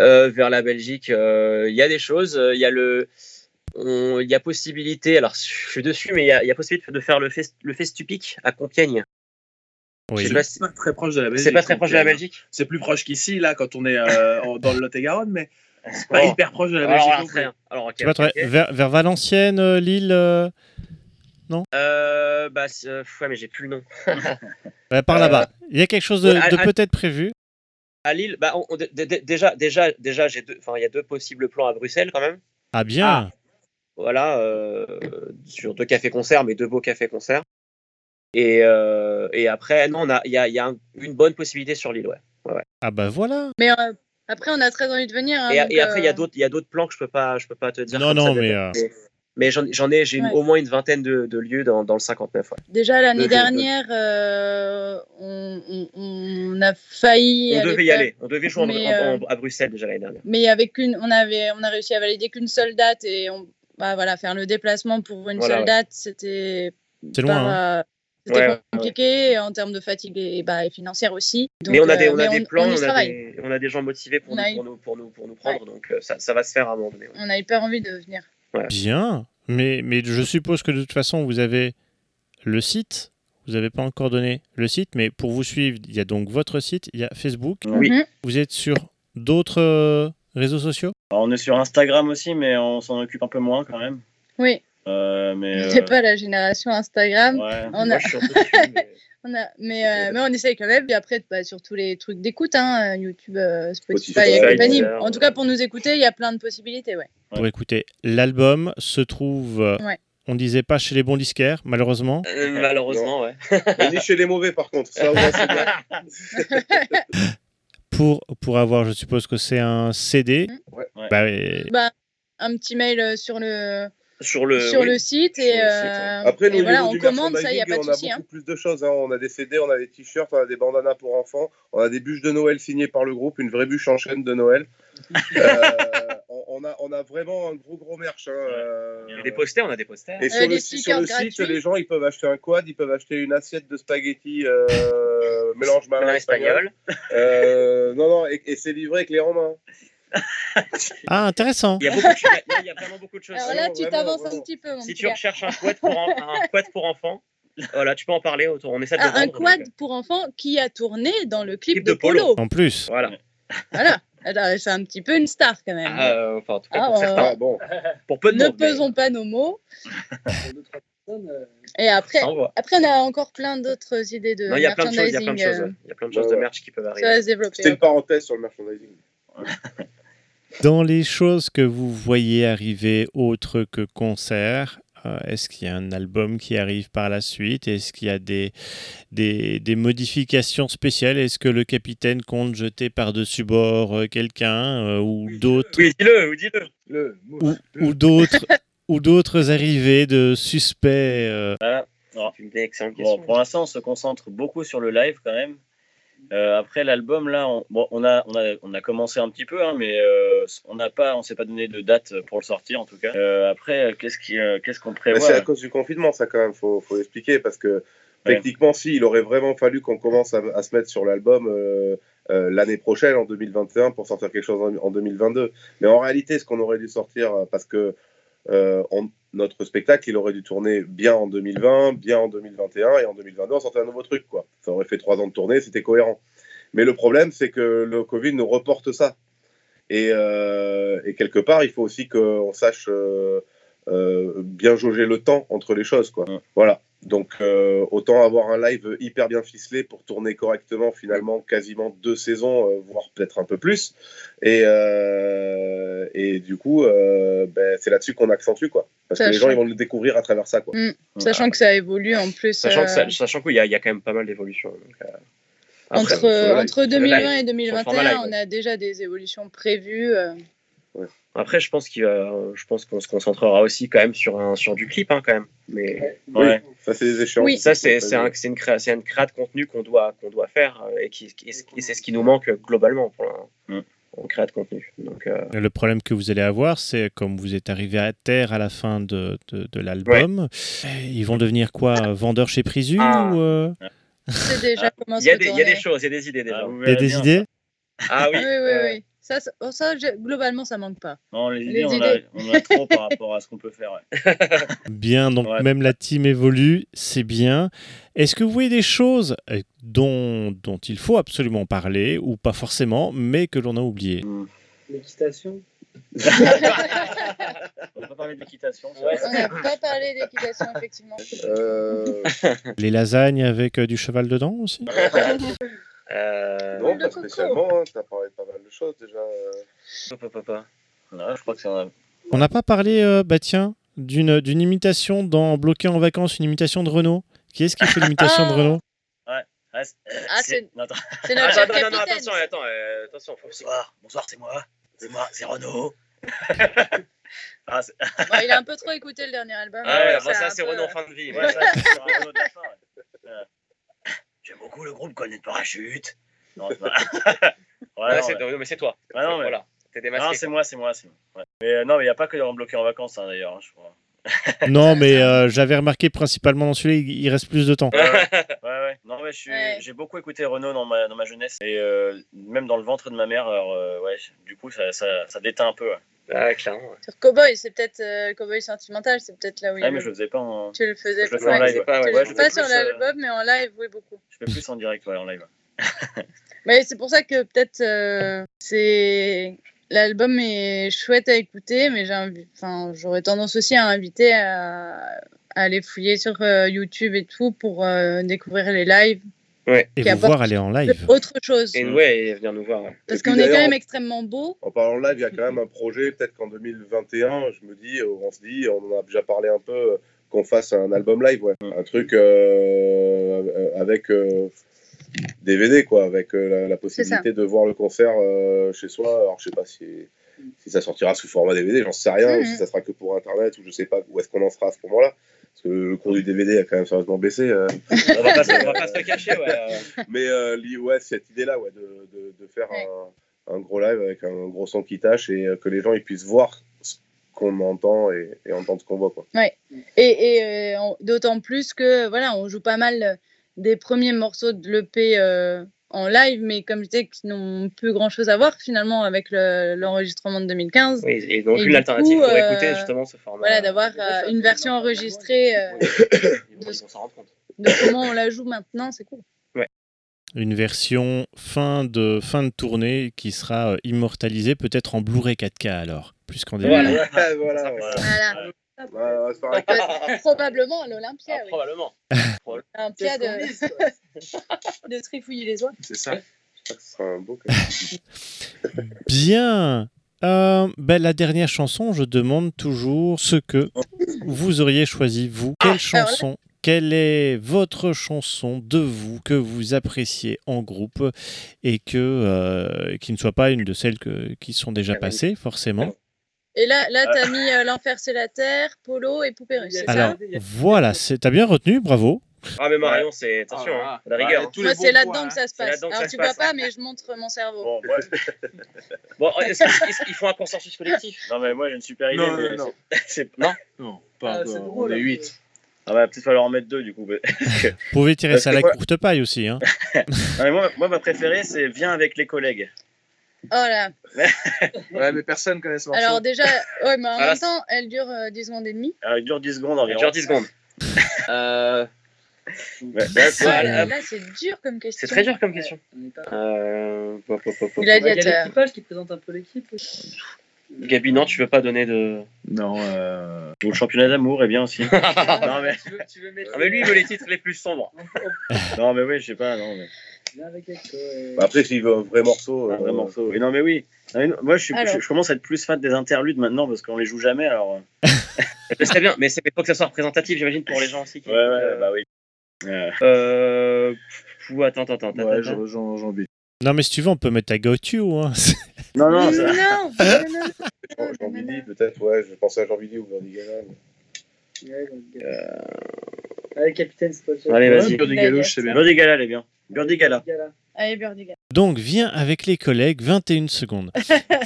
Euh, vers la Belgique, euh, il y a des choses. euh, Il y a le, il y a possibilité. Alors, je suis dessus, mais il y a, il y a possibilité de faire le fest, le Festupic à Compiègne. Oui. C'est pas très proche de la Belgique. C'est pas très proche de la donc, euh, Belgique. C'est plus proche qu'ici, là, quand on est euh, dans le Lot-et-Garonne, mais c'est pas Oh. hyper proche de la Belgique. alors. Alors. Vers, vers Valenciennes, euh, Lille. Euh, Euh, bah, c'est- euh, ouais, mais j'ai plus le nom. ouais, par Euh, là-bas. Il y a quelque chose de, peut-être prévu? À Lille, bah, on- on- dé- dé- déjà, déjà, déjà, j'ai deux, enfin, il y a deux possibles plans à Bruxelles quand même. Ah bien. Voilà, euh, sur deux cafés-concerts, mais deux beaux cafés-concerts. Et, euh, et après, non, on a, il y a, y a un- une bonne possibilité sur l'île, ouais. ouais, ouais. Ah bah voilà. Mais euh, après, on a très envie de venir. hein, Et, donc, et après, il y a euh, d'autres, il y a d'autres plans que je peux pas, je peux pas te dire. Non, non, ça euh, mais, mais j'en, ai, j'ai Ouais. au moins une vingtaine de, de lieux dans, dans le 59. ouais. Déjà l'année de- de- dernière, euh, on, on- on a failli. On aller devait y faire- aller, on devait jouer en- Mais, en- en- euh, à Bruxelles déjà l'année dernière. Mais avec une, on avait, on a réussi à valider qu'une seule date et on, bah voilà, faire le déplacement pour une Voilà, seule ouais. date, c'était C'est loin. hein. c'était Ouais, ouais, compliqué en termes de fatigue et, bah, et financière aussi. Donc, mais on a des, euh, on a des plans, on on, a des, on a des gens motivés pour, nous, eu- pour, nous, pour, nous, pour nous prendre, donc ça, ça va se faire à un moment donné. ouais. On a hyper envie de venir. Bien. Mais, mais je suppose que de toute façon, vous avez le site. Vous n'avez pas encore donné le site, mais pour vous suivre, il y a donc votre site, il y a Facebook. Oui. Mhm. Vous êtes sur d'autres euh, réseaux sociaux? Alors, on est sur Instagram aussi, mais on s'en occupe un peu moins quand même. Oui, Euh, mais, euh, n'est pas la génération Instagram. ouais. On a, dessus, mais- on a, mais, euh, mais on essaye quand même. Et après, bah, sur tous les trucs d'écoute, hein, YouTube, euh, Spotify, Spotify, et compagnie. En tout cas, pour nous écouter, il y a plein de possibilités. Ouais. Pour écouter, l'album se trouve, euh, Ouais. on disait pas chez les bons disquaires, malheureusement. Euh, malheureusement, ouais. Ni chez les mauvais par contre. Ça, ouais. Pour, pour avoir, je suppose que c'est un CD. Bah, et- Bah, un petit mail sur le, Sur le, sur oui. le site Sur et, le site, euh, Après, nous, et voilà, on commande, ça, il n'y a pas de souci. On a hein. beaucoup plus de choses. hein. On a des CD, on a des t-shirts, on a des bandanas pour enfants, on a des bûches de Noël signées par le groupe, une vraie bûche en chaîne de Noël. Euh, on, a, on a vraiment un gros gros merch. hein. Euh, Il y a des posters, on a des posters. Et Euh, sur, les le, sur le site, gratuits. les gens ils peuvent acheter un quad, ils peuvent acheter une assiette de spaghettis euh, mélange malin espagnol. Euh, non, non, et, et c'est livré clé en main. Ah, intéressant. Il y a beaucoup de choses. non, Il y a vraiment beaucoup de choses. Alors là, tu t'avances un petit peu. mon Si tu gars. recherches un quad pour, en- un quad pour enfants, voilà, tu peux en parler autour. On essaie de le Ah, un quad donc, euh, pour enfants qui a tourné dans le clip Clip de, de Polo. Polo. En plus. Voilà. Voilà. Alors, C'est un petit peu une star quand même. Ah, euh, enfin, en tout cas, Ah, pour euh, certains. Bon. Pour peu de ne monde. mais pesons pas nos mots. Et après, après, on a encore plein d'autres idées de Non, il y a plein de choses. Il y a plein de merchandising. choses. euh, de choses Ouais, de ouais. merch qui peuvent Ça arriver. va se développer. C'était une parenthèse sur le merchandising. Dans les choses que vous voyez arriver autres que concerts, Euh, Est-ce qu'il y a un album qui arrive par la suite? Est-ce qu'il y a des, des, des modifications spéciales? Est-ce que le capitaine compte jeter par-dessus bord euh, quelqu'un euh, ou d'autres Oui, dis-le, oui, dis-le. Le ou, ou d'autres ou d'autres arrivées de suspects euh, Voilà. Alors, C'est une bon, question. pour l'instant, on se concentre beaucoup sur le live quand même. Euh, après l'album, là, on, bon, on, a, on, a, on a commencé un petit peu, hein, mais euh, on n'a pas, on s'est pas donné de date pour le sortir en tout cas. Euh, après, qu'est-ce qu'on prévoit c'est à cause du confinement, ça quand même, faut, faut expliquer parce que Ouais. techniquement, si, il aurait vraiment fallu qu'on commence à, à se mettre sur l'album l'année prochaine, en 2021, pour sortir quelque chose en, en 2022. Mais en réalité, ce qu'on aurait dû sortir, parce que on- notre spectacle, il aurait dû tourner bien en 2020, bien en 2021, et en 2022, on sortait un nouveau truc, quoi. Ça aurait fait trois ans de tournée, c'était cohérent. Mais le problème, c'est que le Covid nous reporte ça. Et, euh, et quelque part, il faut aussi qu'on sache euh, euh, bien jauger le temps entre les choses. Quoi. Voilà. Donc, euh, autant avoir un live hyper bien ficelé pour tourner correctement, finalement, quasiment deux saisons, euh, voire peut-être un peu plus. Et, euh, et du coup, euh, ben, c'est là-dessus qu'on accentue. Quoi. Parce que les Sachant- gens, ils vont le découvrir à travers ça. Quoi. Sachant que ça évolue en plus. Sachant euh, qu'il y, y a quand même pas mal d'évolutions. euh, entre, entre sur le 2020 live, et sur le 2021, format live, on a déjà des évolutions prévues. Après, je pense qu'il va- je pense qu'on se concentrera aussi quand même sur un sur du clip hein, quand même. Mais Ouais. Ça, c'est des échéances. Oui. ça c'est c'est un- c'est une créa, c'est une créa de contenu qu'on doit qu'on doit faire euh, et qui et et c'est ce qui nous manque globalement pour un, Mm. de contenu. Donc euh, Le problème que vous allez avoir, c'est comme vous êtes arrivé à terre à la fin de, de, de l'album, ils vont devenir quoi Vendeurs chez Prisu Ah. ou, euh, C'est déjà comment il y a des il y a des retourner. choses, il y a des idées déjà. Ah, vous Il y a verrez des bien, idées Ah oui. Oui, oui, oui. Ça, ça, oh, ça, globalement, ça manque pas. Non, les idées, Les on, A, idées. on a trop par rapport à ce qu'on peut faire. ouais. Bien, donc Ouais. même la team évolue, c'est bien. Est-ce que vous voyez des choses euh, dont, dont il faut absolument parler, ou pas forcément, mais que l'on a oublié? L'équitation? On va pas parler d'équitation. c'est Ouais, vrai. On n'a pas parlé d'équitation, effectivement. Euh, Les lasagnes avec euh, du cheval dedans aussi? Euh, non, pas coco. spécialement. Hein. Tu as parlé de pas mal de choses déjà. euh. papa, papa. Non, je crois que c'est un... On n'a pas parlé, euh, bah tiens, d'une d'une imitation dans Bloqué en vacances, une imitation de Renault. Qui est-ce qui fait l'imitation de Ah. Renault Ah, c'est- Ah, c'est c'est notre Attends, chef non, non, non, attention, attends, euh, attention, faut Bonsoir, bonsoir, c'est moi. C'est moi, c'est Renaud. ah. Bon, il a un peu trop écouté le dernier album. Ah ouais, bah, ça c'est peu- Renaud en fin de vie. Ouais, ça, c'est Renaud de la fin, ouais. J'aime beaucoup le groupe Colonel Parachute. Non, c'est pas... Ouais, Ouais, non, c'est- mais- non, mais c'est toi. Ah non, mais- Voilà, t'es démasqué. Non, c'est moi, c'est moi, c'est moi. Ouais. Mais euh, non, mais il n'y a pas que en bloqué en vacances, hein, d'ailleurs, hein, je crois. Non, mais euh, j'avais remarqué principalement dans celui-là, il reste plus de temps. Ouais, ouais. Non, mais je suis- Ouais. j'ai beaucoup écouté Renaud dans ma, dans ma jeunesse. Et euh, même dans le ventre de ma mère, alors, euh, ouais, du coup, ça, ça, ça déteint un peu. Ah, clairement. ouais. Sur Cowboy, c'est peut-être euh, Cowboy sentimental, c'est peut-être là où il Ah, mais je le faisais pas en, Tu le faisais je le pas. fais en live. pas, ouais, je pas sur euh, l'album, mais en live, oui, beaucoup. Je fais plus en direct, ouais, en live. Mais c'est pour ça que peut-être euh, c'est l'album est chouette à écouter, mais j'ai envie- enfin j'aurais tendance aussi à inviter à, à aller fouiller sur euh, YouTube et tout pour euh, découvrir les lives, Et vous voir aller en live. autre chose. Et ouais, et venir nous voir. ouais. Parce qu'on est quand même extrêmement beau. En parlant de live, il y a quand même un projet, peut-être qu'en 2021, je me dis, euh, on se dit, on en a déjà parlé un peu, euh, qu'on fasse un album live, ouais. Un truc euh, euh, avec euh, DVD, quoi, avec euh, la, la possibilité de voir le concert euh, chez soi. Alors, je sais pas si, si ça sortira sous format DVD, j'en sais rien, ou Mhm. si ça sera que pour Internet, ou je sais pas où est-ce qu'on en sera à ce moment-là. Parce que le cours du DVD a quand même sérieusement baissé. euh. On va pas, se- on va pas se le cacher, ouais. euh. Mais euh, ouais, cette idée-là, ouais, de, de, de faire Ouais. un, un gros live avec un gros son qui tâche et euh, que les gens ils puissent voir ce qu'on entend et, et entendre ce qu'on voit. Quoi. Et, et, euh, d'autant plus que voilà, on joue pas mal des premiers morceaux de l'EP euh, en live, mais comme je disais, qui n'ont plus grand chose à voir finalement avec le- l'enregistrement de 2015. Oui, et donc Et une du alternative coup, pour euh, écouter justement ce format. Voilà, d'avoir euh, une version enregistrée euh, Ils vont s'en rendre compte. de comment on la joue maintenant, c'est cool. Une version fin de, fin de tournée qui sera immortalisée peut-être en Blu-ray 4K alors, plus qu'en DVD. Voilà. Voilà. Euh, probablement à l'Olympia, Ah, oui. Probablement. Olympia de, de trifouiller les oies. C'est ça. Sera un beau. Bien. Euh, ben, la dernière chanson, je demande toujours ce que. vous auriez choisi, vous, quelle chanson quelle est votre chanson de vous que vous appréciez en groupe et que, euh, qui ne soit pas une de celles que- qui sont déjà passées, forcément? Et là, là t'as mis euh, L'Enfer c'est la Terre, Polo et Poupée Russe. c'est ça Alors, voilà, c'est- t'as bien retenu, bravo. Ah, mais Marion, c'est. Attention, Ah, hein, la rigueur. ah, hein. tous Moi, les c'est là-dedans que ça se passe. Alors, tu vois passe. pas, mais je montre mon cerveau. Bon, moi, Bon, est-ce qu'ils ils font un consensus collectif? Non, mais moi j'ai une super idée. Non, mais non, non. Non Non, pas Ah, On est hein. 8. Ah, bah, peut-être falloir en mettre deux du coup. Vous pouvez tirer ça à la moi- courte paille aussi. Hein. Non, mais moi, moi, ma préférée, c'est Viens avec les collègues. Oh là. Ouais, mais personne connaît ce morceau. Alors, déjà, ouais, mais en Ah, là, même temps, elle dure euh, 10 secondes et demie. Alors, il dure 10 secondes environ. Genre 10 secondes. Euh, Ouais, là, c'est- Ah, Ouais, là, euh, c'est dur comme question. c'est très dur comme question. Euh, pop. Il y a Gladiateur. qui présente un peu l'équipe. Gabi, non, tu veux pas donner de. Non, euh... Ou le championnat d'amour est bien aussi. non, mais... Tu veux, tu veux mettre. Ah, mais lui, il veut les titres les plus sombres. non, mais oui, je sais pas. Non, mais... Euh, Bah, Après, s'il veut un vrai morceau. Un vrai euh, morceau. Et non, mais oui. Non, mais moi, je, suis, je, je commence à être plus fan des interludes maintenant parce qu'on les joue jamais. Alors... euh. Je sais bien, mais c'est faut que ça soit représentatif, j'imagine, pour les gens aussi. Qui... Ouais, ouais, bah oui. Euh, Euh. Pfff, attends, attends, attends. Ouais, attends. je rejoins Jean-B. Non, mais si tu veux, on peut mettre à Got You. Hein. Non, non, non, ça- non, non, non. Jean- Billy, peut-être, ouais, je pensais à Jean Billy ou Verdi Gala. mais- ouais, euh, Allez, capitaine, c'est pas le Allez, vas-y. Birdie Galouche, c'est bien. Birdie Gala, elle est bien. Birdie Gala. Allez, Birdie Gala. Donc, viens avec les collègues, 21 secondes.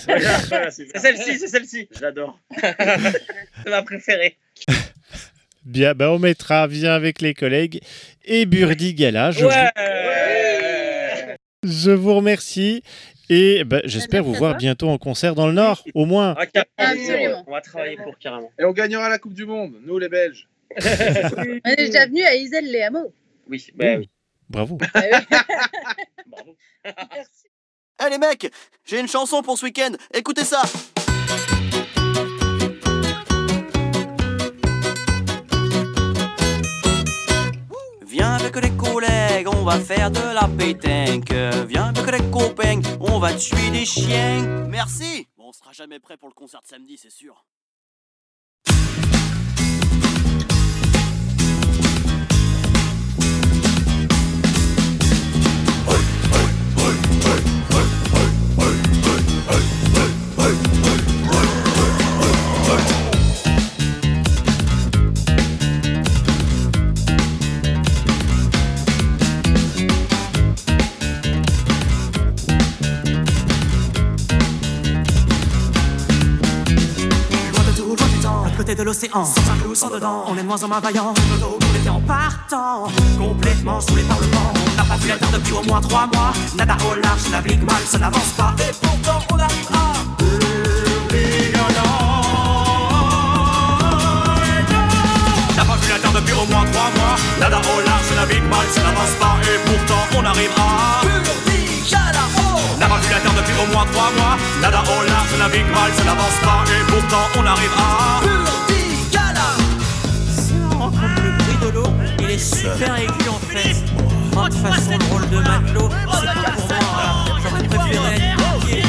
Voilà, voilà, c'est celle-ci, c'est celle-ci. Je l'adore. C'est ma préférée. Bien, bah, on mettra Viens avec les collègues et Burdi Gala. Je, Ouais. vous, je vous remercie et bah, j'espère vous voir bientôt en concert dans le Nord, au moins. Ah. Absolument. On va travailler pour carrément. Et on gagnera la Coupe du Monde, nous les Belges. On est déjà venu à Iselle les Hameaux. Oui, bah oui. Bravo. Ah oui. Bravo. Merci. Eh les mecs, j'ai une chanson pour ce week-end, écoutez ça Viens avec les collègues, on va faire de la pétanque. Viens avec les copains, on va tuer des chiens. Merci Bon, on sera jamais prêt pour le concert de samedi, c'est sûr. Côté de l'océan, sans un clou, sans dedans, on est moins en moins vaillant. Nos dos, on était en partant, complètement sous les parlements. On n'a pas vu la terre depuis au moins trois mois. Nada au large, navigue mal, ça n'avance pas. Et pourtant, on arrive à. N'a pas vu la terre depuis au moins trois mois. Nada au large, navigue mal, ça n'avance pas. Et pourtant, on arrivera. N'a pas vu la terre depuis au moins trois mois. Nada au large, navigue mal, ça n'avance pas. Et pourtant, on arrivera. comme le bruit de l'eau, il est super aigu en fait. Moi, de toute façon, le rôle de matelot, c'est pas pour moi. hein. J'aurais préféré être pied,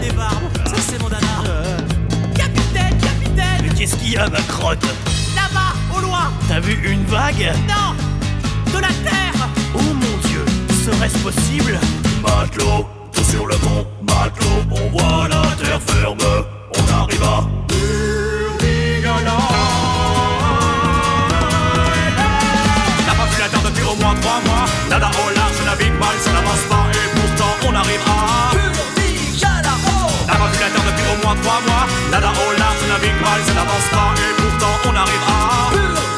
des barbes. Ça, c'est mon dada. Capitaine, capitaine Mais qu'est-ce qu'il y a, ma crotte Là-bas, au loin T'as vu une vague Non De la terre Oh mon dieu, serait-ce possible Matelot, tout sur le pont, matelot, on voit la terre ferme, on arrive à N'a pas vu la terre depuis au moins trois mois? Nada au large, navigue mal, ça n'avance pas. Et pourtant, on arrivera. N'a pas vu la terre depuis au moins trois mois? Nada au large, navigue mal, ça n'avance pas. Et pourtant, on arrivera. On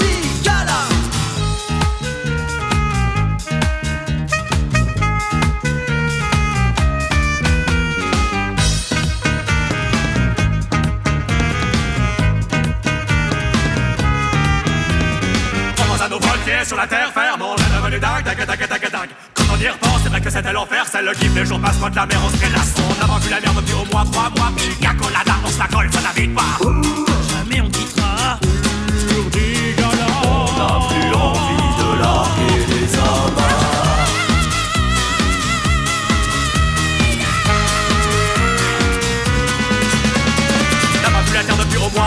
sur la terre ferme, on est devenu dingue, dingue, dingue, dingue, dingue. Quand on y repense, c'est vrai que c'était l'enfer, c'est le kiff, les jours passent quand la mer on se prélasse. On pas vu la mer depuis au moins trois mois, Pina colada, on se la colle, ça navigue pas.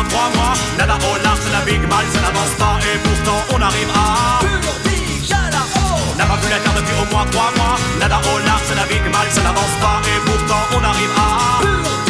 Trois mois, nada au large, ça navigue navigue mal, ça n'avance pas et pourtant on arrive à. N'a pas vu la terre depuis au moins trois mois. Nada au large, ça navigue mal, ça n'avance pas et pourtant on arrive à.